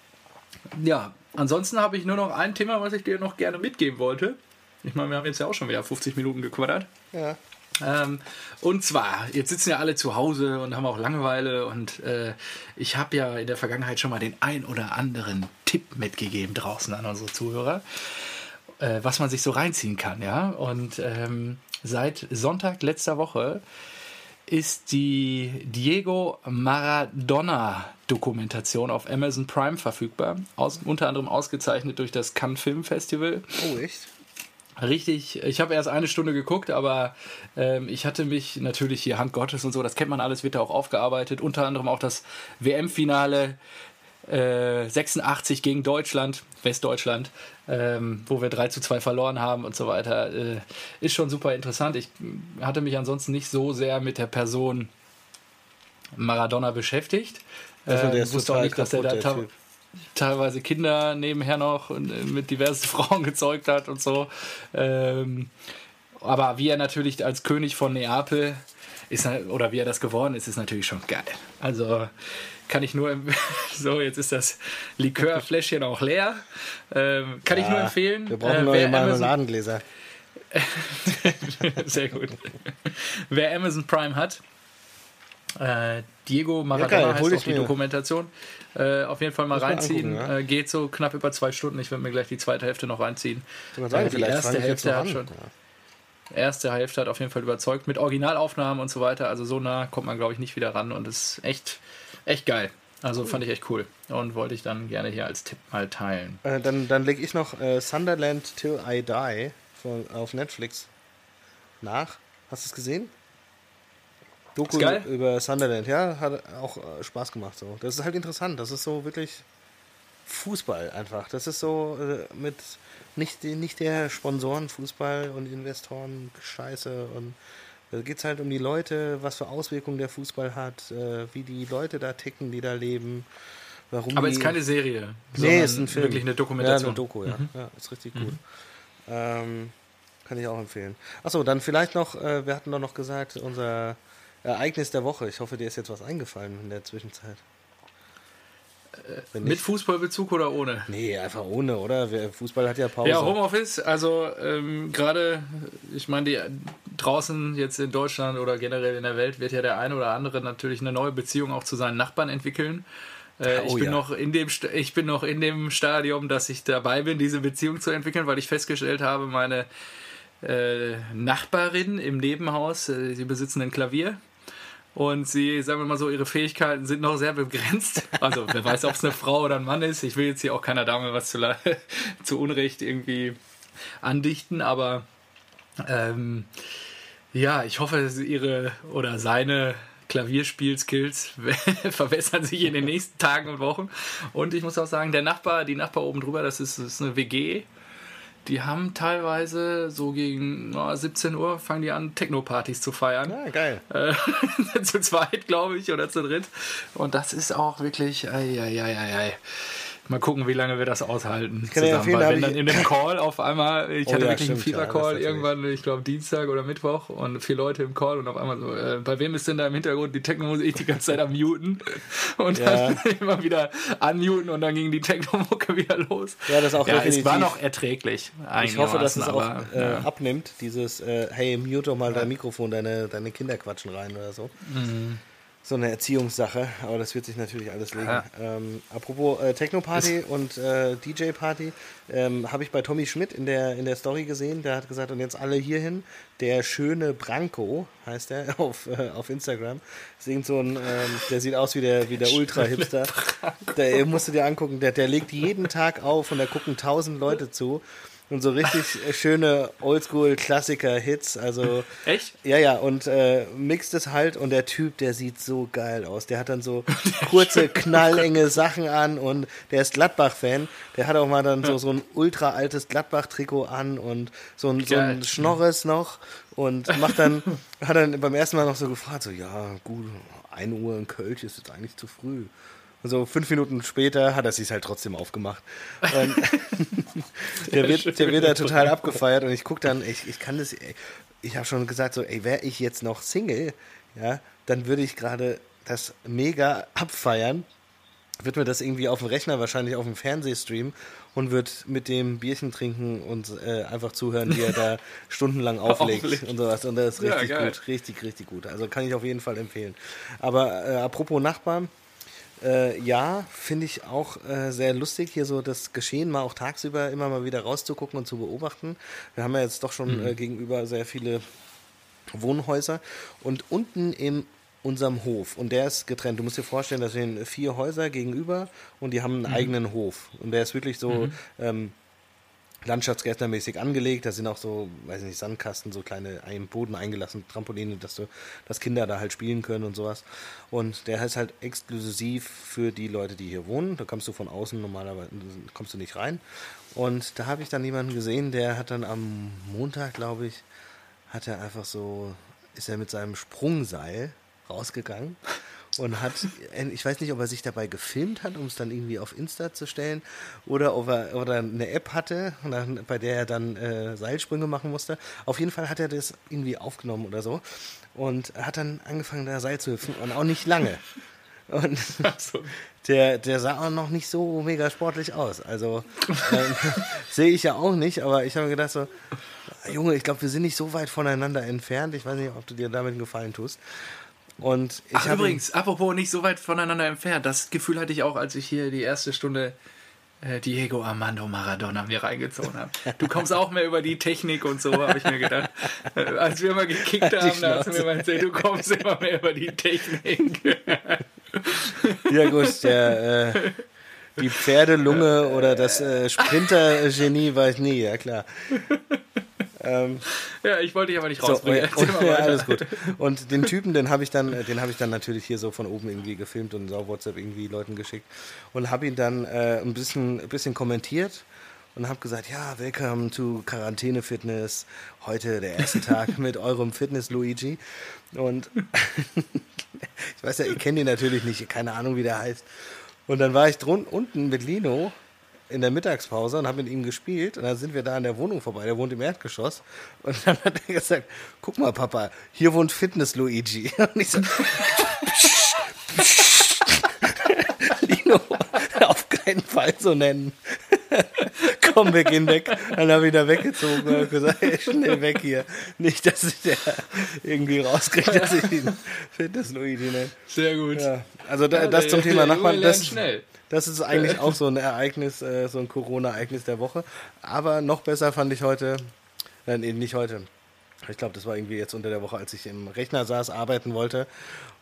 Ja, ansonsten habe ich nur noch ein Thema, was ich dir noch gerne mitgeben wollte. Ich meine, wir haben jetzt ja auch schon wieder 50 Minuten gequaddert. Ja. Ähm, und zwar, jetzt sitzen ja alle zu Hause und haben auch Langeweile und äh, ich habe ja in der Vergangenheit schon mal den ein oder anderen Tipp mitgegeben draußen an unsere Zuhörer, äh, was man sich so reinziehen kann, ja. Und ähm, seit Sonntag letzter Woche ist die Diego Maradona Dokumentation auf Amazon Prime verfügbar. Aus, unter anderem ausgezeichnet durch das Cannes Film Festival. Oh, echt? Richtig, ich habe erst eine Stunde geguckt, aber ähm, ich hatte mich natürlich hier Hand Gottes und so, das kennt man alles, wird da auch aufgearbeitet. Unter anderem auch das WM-Finale äh, 86 gegen Deutschland, Westdeutschland, ähm, wo wir 3 zu 2 verloren haben und so weiter. Äh, ist schon super interessant. Ich hatte mich ansonsten nicht so sehr mit der Person Maradona beschäftigt. Also äh, wusste auch nicht, dass er da te teilweise Kinder nebenher noch äh, mit diversen Frauen gezeugt hat und so. Ähm, aber wie er natürlich als König von Neapel ist, oder wie er das geworden ist, ist natürlich schon geil. Also kann ich nur so jetzt ist das Likörfläschchen auch leer ähm, kann ja, ich nur empfehlen wir brauchen äh, neue Marmeladengläser sehr gut wer Amazon Prime hat äh, Diego Maradona ja, heißt auch die Dokumentation. Äh, auf jeden Fall mal reinziehen. Angucken, ja? äh, geht so knapp über zwei Stunden. Ich werde mir gleich die zweite Hälfte noch reinziehen. Sagen, die erste Hälfte hat schon. Ja. Erste Hälfte hat auf jeden Fall überzeugt mit Originalaufnahmen und so weiter. Also so nah kommt man, glaube ich, nicht wieder ran und ist echt, echt geil. Also fand ich echt cool und wollte ich dann gerne hier als Tipp mal teilen. Äh, dann dann lege ich noch äh, Sunderland Till I Die von, auf Netflix nach. Hast du es gesehen? Doku über Sunderland, ja, hat auch äh, Spaß gemacht. So. Das ist halt interessant. Das ist so wirklich Fußball einfach. Das ist so äh, mit nicht, nicht der Sponsorenfußball und Investoren Scheiße und da geht es halt um die Leute, was für Auswirkungen der Fußball hat, äh, wie die Leute da ticken, die da leben. Warum Aber es ist keine Serie. Nee, ist ein Film. Wirklich eine Dokumentation. Ja, eine Doku, ja. Mhm. ja ist richtig gut. Mhm. Ähm, kann ich auch empfehlen. Achso, dann vielleicht noch, äh, wir hatten doch noch gesagt, unser Ereignis der Woche. Ich hoffe, dir ist jetzt was eingefallen in der Zwischenzeit. Äh, mit Fußballbezug oder ohne? Nee, einfach ohne, oder? Fußball hat ja Pause. Ja, Homeoffice, also ähm, gerade, ich meine, draußen jetzt in Deutschland oder generell in der Welt wird ja der eine oder andere natürlich eine neue Beziehung auch zu seinen Nachbarn entwickeln. Äh, oh, ich, bin ja. noch in dem, ich bin noch in dem Stadium, dass ich dabei bin, diese Beziehung zu entwickeln, weil ich festgestellt habe, meine äh, Nachbarin im Nebenhaus, äh, sie besitzen ein Klavier und sie, sagen wir mal so, ihre Fähigkeiten sind noch sehr begrenzt. Also wer weiß, ob es eine Frau oder ein Mann ist. Ich will jetzt hier auch keiner Dame was zu, zu Unrecht irgendwie andichten, aber ähm, ja, ich hoffe, ihre oder seine Klavierspielskills verbessern sich in den nächsten Tagen und Wochen. Und ich muss auch sagen, der Nachbar, die Nachbar oben drüber, das ist, das ist eine WG die haben teilweise so gegen oh, 17 Uhr fangen die an, Techno-Partys zu feiern. Ja, geil. Äh, zu zweit, glaube ich, oder zu dritt. Und das ist auch wirklich, ei, ei, ei, ei, Mal gucken, wie lange wir das aushalten. ja Zusammen. empfehlen, Weil wenn dann ich- in dem Call auf einmal, ich Oh hatte ja, wirklich einen stimmt, ja, das FIFA-Call natürlich. irgendwann, ich glaube Dienstag oder Mittwoch und vier Leute im Call und auf einmal so, äh, bei wem ist denn da im Hintergrund die Techno-Musik die ganze Zeit am Muten? Und dann immer wieder unmuten und dann ging die Techno-Mucke wieder los. Ja, das auch ja, es war noch erträglich. Ich hoffe, dass es auch aber, äh, ja. abnimmt, dieses, äh, hey, mute doch mal dein Mikrofon, deine, deine Kinder quatschen rein oder so. Mhm. So eine Erziehungssache, aber das wird sich natürlich alles legen. Ja. Ähm, apropos äh, Techno-Party und äh, DJ-Party, ähm, habe ich bei Tommy Schmidt in der, in der Story gesehen, der hat gesagt, und jetzt alle hierhin, der schöne Branko, heißt er, auf, äh, auf Instagram. Ist irgend so ein, ähm, der sieht aus wie der, wie der Ultra-Hipster. Der musst du dir angucken, der, der legt jeden Tag auf und da gucken tausend Leute zu. Und so richtig äh, schöne Oldschool-Klassiker-Hits. Also Echt? ja, ja, und äh, mixt es halt und der Typ, der sieht so geil aus. Der hat dann so kurze, knallenge Sachen an und der ist Gladbach-Fan. Der hat auch mal dann so, so ein ultra altes Gladbach-Trikot an und so ein, so ein. Schnorres noch und macht dann, hat dann beim ersten Mal noch so gefragt, so, ja, gut, 1 Uhr in Köln ist jetzt eigentlich zu früh. So fünf Minuten später hat er sich halt trotzdem aufgemacht. Und der, wird, der wird da total abgefeiert und ich gucke dann, ich, ich kann das, ich habe schon gesagt, so, ey, wäre ich jetzt noch Single, ja, dann würde ich gerade das mega abfeiern, würde mir das irgendwie auf dem Rechner, wahrscheinlich auf dem Fernseh streamen und würde mit dem Bierchen trinken und äh, einfach zuhören, wie er da stundenlang auflegt, Auflegt. und sowas. Und das ist Ja, richtig geil. gut, richtig, richtig gut. Also kann ich auf jeden Fall empfehlen. Aber äh, apropos Nachbarn, äh, ja, finde ich auch äh, sehr lustig, hier so das Geschehen mal auch tagsüber immer mal wieder rauszugucken und zu beobachten. Wir haben ja jetzt doch schon äh, gegenüber sehr viele Wohnhäuser und unten in unserem Hof und der ist getrennt. Du musst dir vorstellen, das sind vier Häuser gegenüber und die haben einen eigenen Hof und der ist wirklich so ähm, landschaftsgärtnermäßig angelegt. Da sind auch so, weiß nicht, Sandkasten, so kleine im Boden eingelassene Trampoline, dass du, dass Kinder da halt spielen können und sowas. Und der ist halt exklusiv für die Leute, die hier wohnen. Da kommst du von außen normalerweise kommst du nicht rein. Und da habe ich dann jemanden gesehen, der hat dann am Montag, glaube ich, hat er einfach so, ist er mit seinem Sprungseil rausgegangen und hat, ich weiß nicht, ob er sich dabei gefilmt hat, um es dann irgendwie auf Insta zu stellen oder ob er oder eine App hatte, dann, bei der er dann äh, Seilsprünge machen musste. Auf jeden Fall hat er das irgendwie aufgenommen oder so und hat dann angefangen, da Seil zu hüpfen und auch nicht lange. Und so. der, der sah auch noch nicht so mega sportlich aus. Also ähm, sehe ich ja auch nicht, aber ich habe mir gedacht so, Junge, ich glaube, wir sind nicht so weit voneinander entfernt. Ich weiß nicht, ob du dir damit einen Gefallen tust. Und ich Ach, übrigens, apropos nicht so weit voneinander entfernt, das Gefühl hatte ich auch, als ich hier die erste Stunde äh, Diego Armando Maradona mir reingezogen habe. Du kommst auch mehr über die Technik und so, habe ich mir gedacht. Äh, als wir mal gekickt Halt haben, da hast du mir mal erzählt, du kommst immer mehr über die Technik. Ja gut, der, äh, die Pferdelunge oder das äh, Sprintergenie war ich nie, ja klar. Ähm, ja, ich wollte dich aber nicht so, rausbringen. und, Erzähl mal ja, alles gut. Und den Typen, den habe ich dann, den habe ich dann natürlich hier so von oben irgendwie gefilmt und auf WhatsApp irgendwie Leuten geschickt und habe ihn dann äh, ein bisschen, ein bisschen kommentiert und habe gesagt, ja, welcome to Quarantäne Fitness. Heute der erste Tag mit eurem Fitness Luigi. Und ich weiß ja, ihr kennt ihn natürlich nicht, keine Ahnung, wie der heißt. Und dann war ich drun unten mit Lino in der Mittagspause und habe mit ihm gespielt. Und dann sind wir da an der Wohnung vorbei. Der wohnt im Erdgeschoss. Und dann hat er gesagt: Guck mal, Papa, hier wohnt Fitness Luigi. Und ich so: Lino, auf keinen Fall so nennen. Komm, wir gehen weg. Dann habe ich da weggezogen und gesagt, ey, schnell weg hier. Nicht, dass ich der irgendwie rauskriegt, dass ich ihn Fitness Luigi nenne. Sehr gut. Ja, also da, Ja, das zum Thema Nachbarn, das, schnell. Das ist eigentlich auch so ein Ereignis, äh, so ein Corona-Ereignis der Woche. Aber noch besser fand ich heute, äh, nee, nicht heute. Ich glaube, das war irgendwie jetzt unter der Woche, als ich im Rechner saß, arbeiten wollte.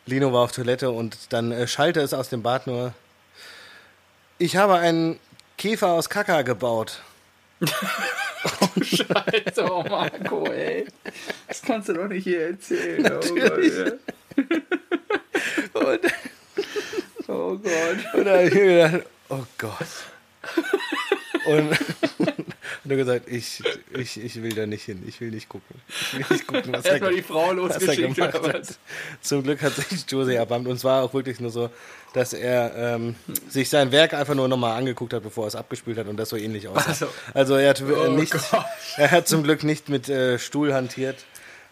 Lino war auf Toilette und dann äh, schallte es aus dem Bad nur. Ich habe einen Käfer aus Kaka gebaut. Scheiße, oh Marco, ey. Das kannst du doch nicht hier erzählen. Oh Gott, ja. Oh Gott. und da habe ich mir gedacht, oh Gott. Und Und er hat gesagt, ich, ich, ich will da nicht hin, ich will nicht gucken. Ich will nicht gucken, was Erstmal er, die Frau was er losgeschickt gemacht oder hat. was? Zum Glück hat sich Jose erbarmt. Und es war auch wirklich nur so, dass er ähm, sich sein Werk einfach nur nochmal angeguckt hat, bevor er es abgespielt hat und das so ähnlich aussah. Ach so. Also er hat, äh, Oh nicht, Gott. er hat zum Glück nicht mit äh, Stuhl hantiert.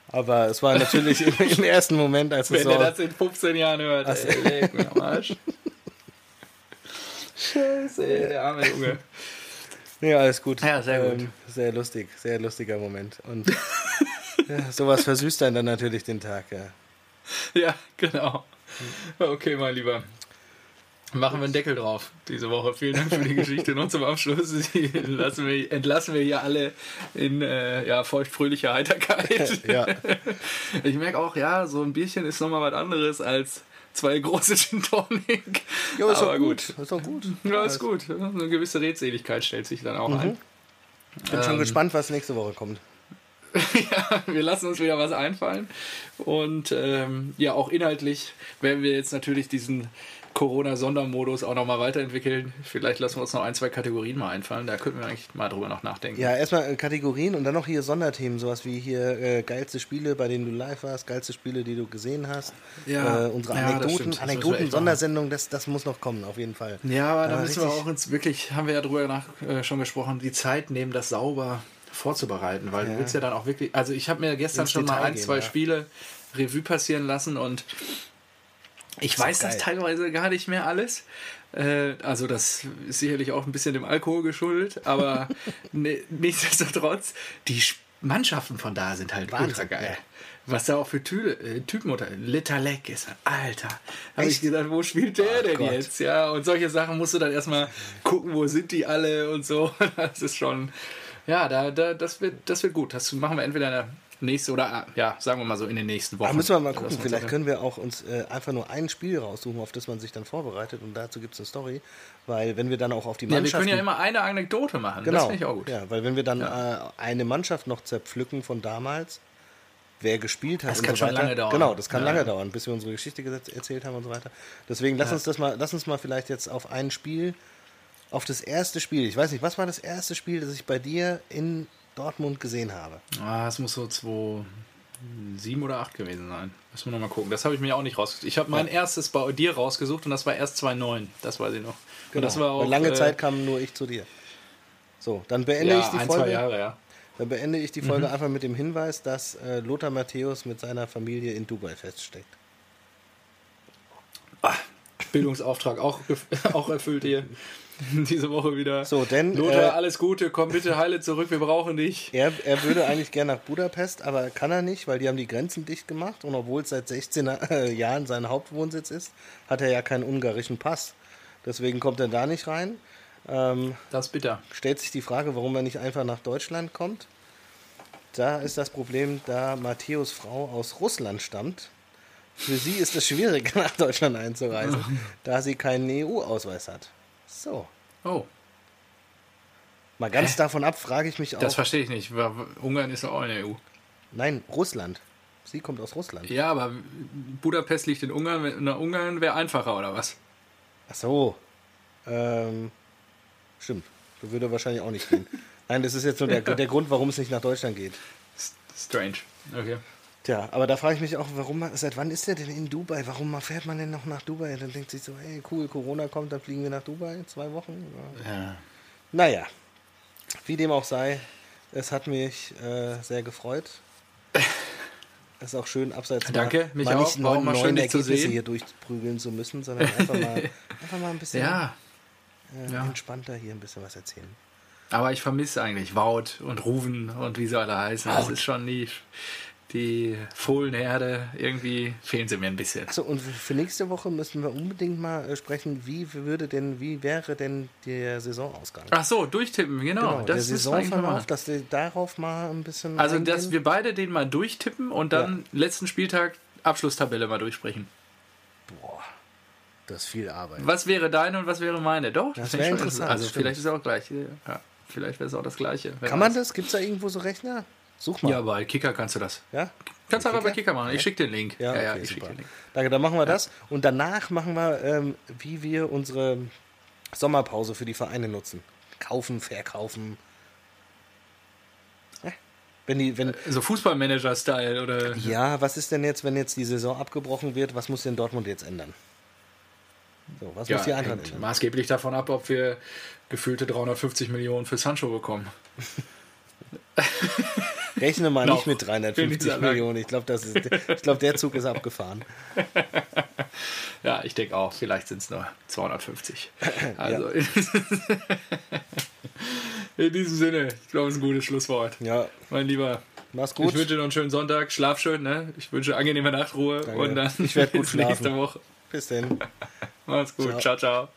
Aber es war natürlich im, im ersten Moment, als es Wenn so... er das in 15 Jahren hört, ey, leg mich am Arsch. Scheiße, ey, der arme Junge. Ja, alles gut. Ja, sehr gut. Ähm, sehr lustig, sehr lustiger Moment. Und ja, sowas versüßt dann dann natürlich den Tag, ja. Ja, genau. Okay, mein Lieber. Machen wir einen Deckel drauf diese Woche. Vielen Dank für die Geschichte. Und zum Abschluss entlassen wir, entlassen wir hier alle in äh, ja, feuchtfröhlicher Heiterkeit. Ja. Ich merke auch, ja, so ein Bierchen ist nochmal was anderes als zwei große Gin Tonic. Ja, ist Aber doch gut. Ist doch gut. Ja, ist gut. Eine gewisse Redseligkeit stellt sich dann auch ein. Bin schon Ähm. gespannt, was nächste Woche kommt. ja, wir lassen uns wieder was einfallen. Und ähm, ja, auch inhaltlich werden wir jetzt natürlich diesen Corona-Sondermodus auch nochmal weiterentwickeln. Vielleicht lassen wir uns noch ein, zwei Kategorien mal einfallen. Da könnten wir eigentlich mal drüber noch nachdenken. Ja, erstmal äh, Kategorien und dann noch hier Sonderthemen, sowas wie hier äh, geilste Spiele, bei denen du live warst, geilste Spiele, die du gesehen hast. Ja. Äh, unsere Ja, Anekdoten. Das Anekdoten Sondersendung, das, das muss noch kommen, auf jeden Fall. Ja, aber da müssen wir auch uns wirklich, haben wir ja drüber nach, äh, schon gesprochen, die Zeit nehmen, das sauber vorzubereiten, weil Ja. du willst ja dann auch wirklich, also ich habe mir gestern Ins schon mal Detail ein, gehen, zwei ja. Spiele Revue passieren lassen und ich weiß das teilweise gar nicht mehr alles. Äh, also das ist sicherlich auch ein bisschen dem Alkohol geschuldet, aber ne, nichtsdestotrotz, die Mannschaften von da sind halt Wahnsinn, ultra geil. ja. Was da auch für Tü äh, Typen unter. Litterleck ist, Alter. Habe ich gedacht, wo spielt der Ach denn Gott. jetzt? Ja, und solche Sachen musst du dann erstmal gucken, wo sind die alle und so. Das ist schon, ja, da, da, das, wird, das wird gut. Das machen wir entweder in der nächsten oder, ja, sagen wir mal so in den nächsten Wochen. Da müssen wir mal gucken, vielleicht können wir auch uns äh, einfach nur ein Spiel raussuchen, auf das man sich dann vorbereitet und dazu gibt es eine Story, weil wenn wir dann auch auf die Ja, wir können ja immer eine Anekdote machen. Genau. Das finde ich auch gut. Ja, weil wenn wir dann äh, eine Mannschaft noch zerpflücken von damals, wer gespielt hat Das und kann so schon weiter. lange dauern. Genau, das kann Ja. lange dauern, bis wir unsere Geschichte erzählt haben und so weiter. Deswegen lass uns das mal, lass uns mal vielleicht jetzt auf ein Spiel, auf das erste Spiel. Ich weiß nicht, was war das erste Spiel, das ich bei dir in Dortmund gesehen habe? Ah, es muss so 2007 oder 8 gewesen sein. Müssen wir nochmal gucken. Das habe ich mir auch nicht rausgesucht. Ich habe mein erstes bei dir rausgesucht und das war erst 2009. Das weiß ich noch. Und das war auch, Weil lange äh, Zeit kam nur ich zu dir. So, dann beende ja, ich die ein, Folge. zwei Jahre, ja. Dann beende ich die Folge einfach mit dem Hinweis, dass äh, Lothar Matthäus mit seiner Familie in Dubai feststeckt. Bildungsauftrag auch, auch erfüllt hier. Diese Woche wieder. So, denn, Lothar, äh, alles Gute, komm bitte heile zurück, wir brauchen dich. Er, er würde eigentlich gerne nach Budapest, aber kann er nicht, weil die haben die Grenzen dicht gemacht. Und obwohl es seit 16 äh, Jahren sein Hauptwohnsitz ist, hat er ja keinen ungarischen Pass. Deswegen kommt er da nicht rein. Ähm, Das ist bitter. stellt sich die Frage, warum er nicht einfach nach Deutschland kommt. Da ist das Problem, da Matthäus Frau aus Russland stammt. Für sie ist es schwierig, nach Deutschland einzureisen, da sie keinen EU-Ausweis hat. So. Oh, Mal ganz davon ab, frage ich mich auch. das verstehe ich nicht. weil Ungarn ist auch in der EU. Nein, Russland. Sie kommt aus Russland. Ja, aber Budapest liegt in Ungarn. Na, Ungarn wäre einfacher, oder was? Ach so. Ähm, stimmt. Das würde wahrscheinlich auch nicht gehen. Nein, das ist jetzt nur der, der Grund, warum es nicht nach Deutschland geht. Strange. Okay. Tja, aber da frage ich mich auch, warum seit wann ist der denn in Dubai? Warum fährt man denn noch nach Dubai? Dann denkt sich so, hey, cool, Corona kommt, dann fliegen wir nach Dubai, zwei Wochen. Ja. Ja. Naja, wie dem auch sei, es hat mich äh, sehr gefreut. Es ist auch schön, abseits Danke, mal, mich mal auch. nicht neun, mal schön, neun Ergebnisse sehen. hier durchprügeln zu müssen, sondern einfach mal, einfach mal ein bisschen ja, äh, ja. entspannter hier ein bisschen was erzählen. aber ich vermisse eigentlich Wout und Ruven und wie sie alle heißen. Das Wout. ist schon die, die Fohlenherde. Irgendwie fehlen sie mir ein bisschen. Achso, und für nächste Woche müssen wir unbedingt mal äh, sprechen, wie würde denn, wie wäre denn der Saisonausgang? Ach so, durchtippen, genau. Genau, der das mal Saisonverlauf, dass wir darauf mal ein bisschen. Also, eingehen. dass wir beide den mal durchtippen und dann letzten Spieltag Abschlusstabelle mal durchsprechen. Boah, das ist viel Arbeit. Was wäre deine und was wäre meine? Doch, Das finde wäre interessant, Also, stimmt. vielleicht ist es auch gleich. Ja, vielleicht wäre es auch das Gleiche. Kann man das? Gibt es da irgendwo so Rechner? Such mal. Ja, bei Kicker kannst du das. Ja? Kannst du einfach bei Kicker? Machen. Ich schicke den Link. Ja, ja, ja okay, ich schicke den Link. Danke, dann machen wir das. Und danach machen wir, ähm, wie wir unsere Sommerpause für die Vereine nutzen. Kaufen, verkaufen. Wenn die, wenn, So Fußballmanager-Style oder. ja, was ist denn jetzt, wenn jetzt die Saison abgebrochen wird? Was muss denn Dortmund jetzt ändern? So, was muss die Eintracht hängt ändern? maßgeblich davon ab, ob wir gefühlte 350 Millionen für Sancho bekommen. Rechne mal nicht mit Bin 350 ich sagen. Millionen. Ich glaube, ich glaube, der Zug ist abgefahren. Ja, ich denke auch, vielleicht sind es nur 250. Also in diesem Sinne, ich glaube, es ist ein gutes Schlusswort. Ja, Mein Lieber, mach's ich gut. wünsche dir noch einen schönen Sonntag, schlaf schön, ne? Ich wünsche angenehme Nachtruhe Danke. und dann Ich gut bis nächste schlafen. Woche. Bis denn. Mach's gut, Ciao. ciao. ciao.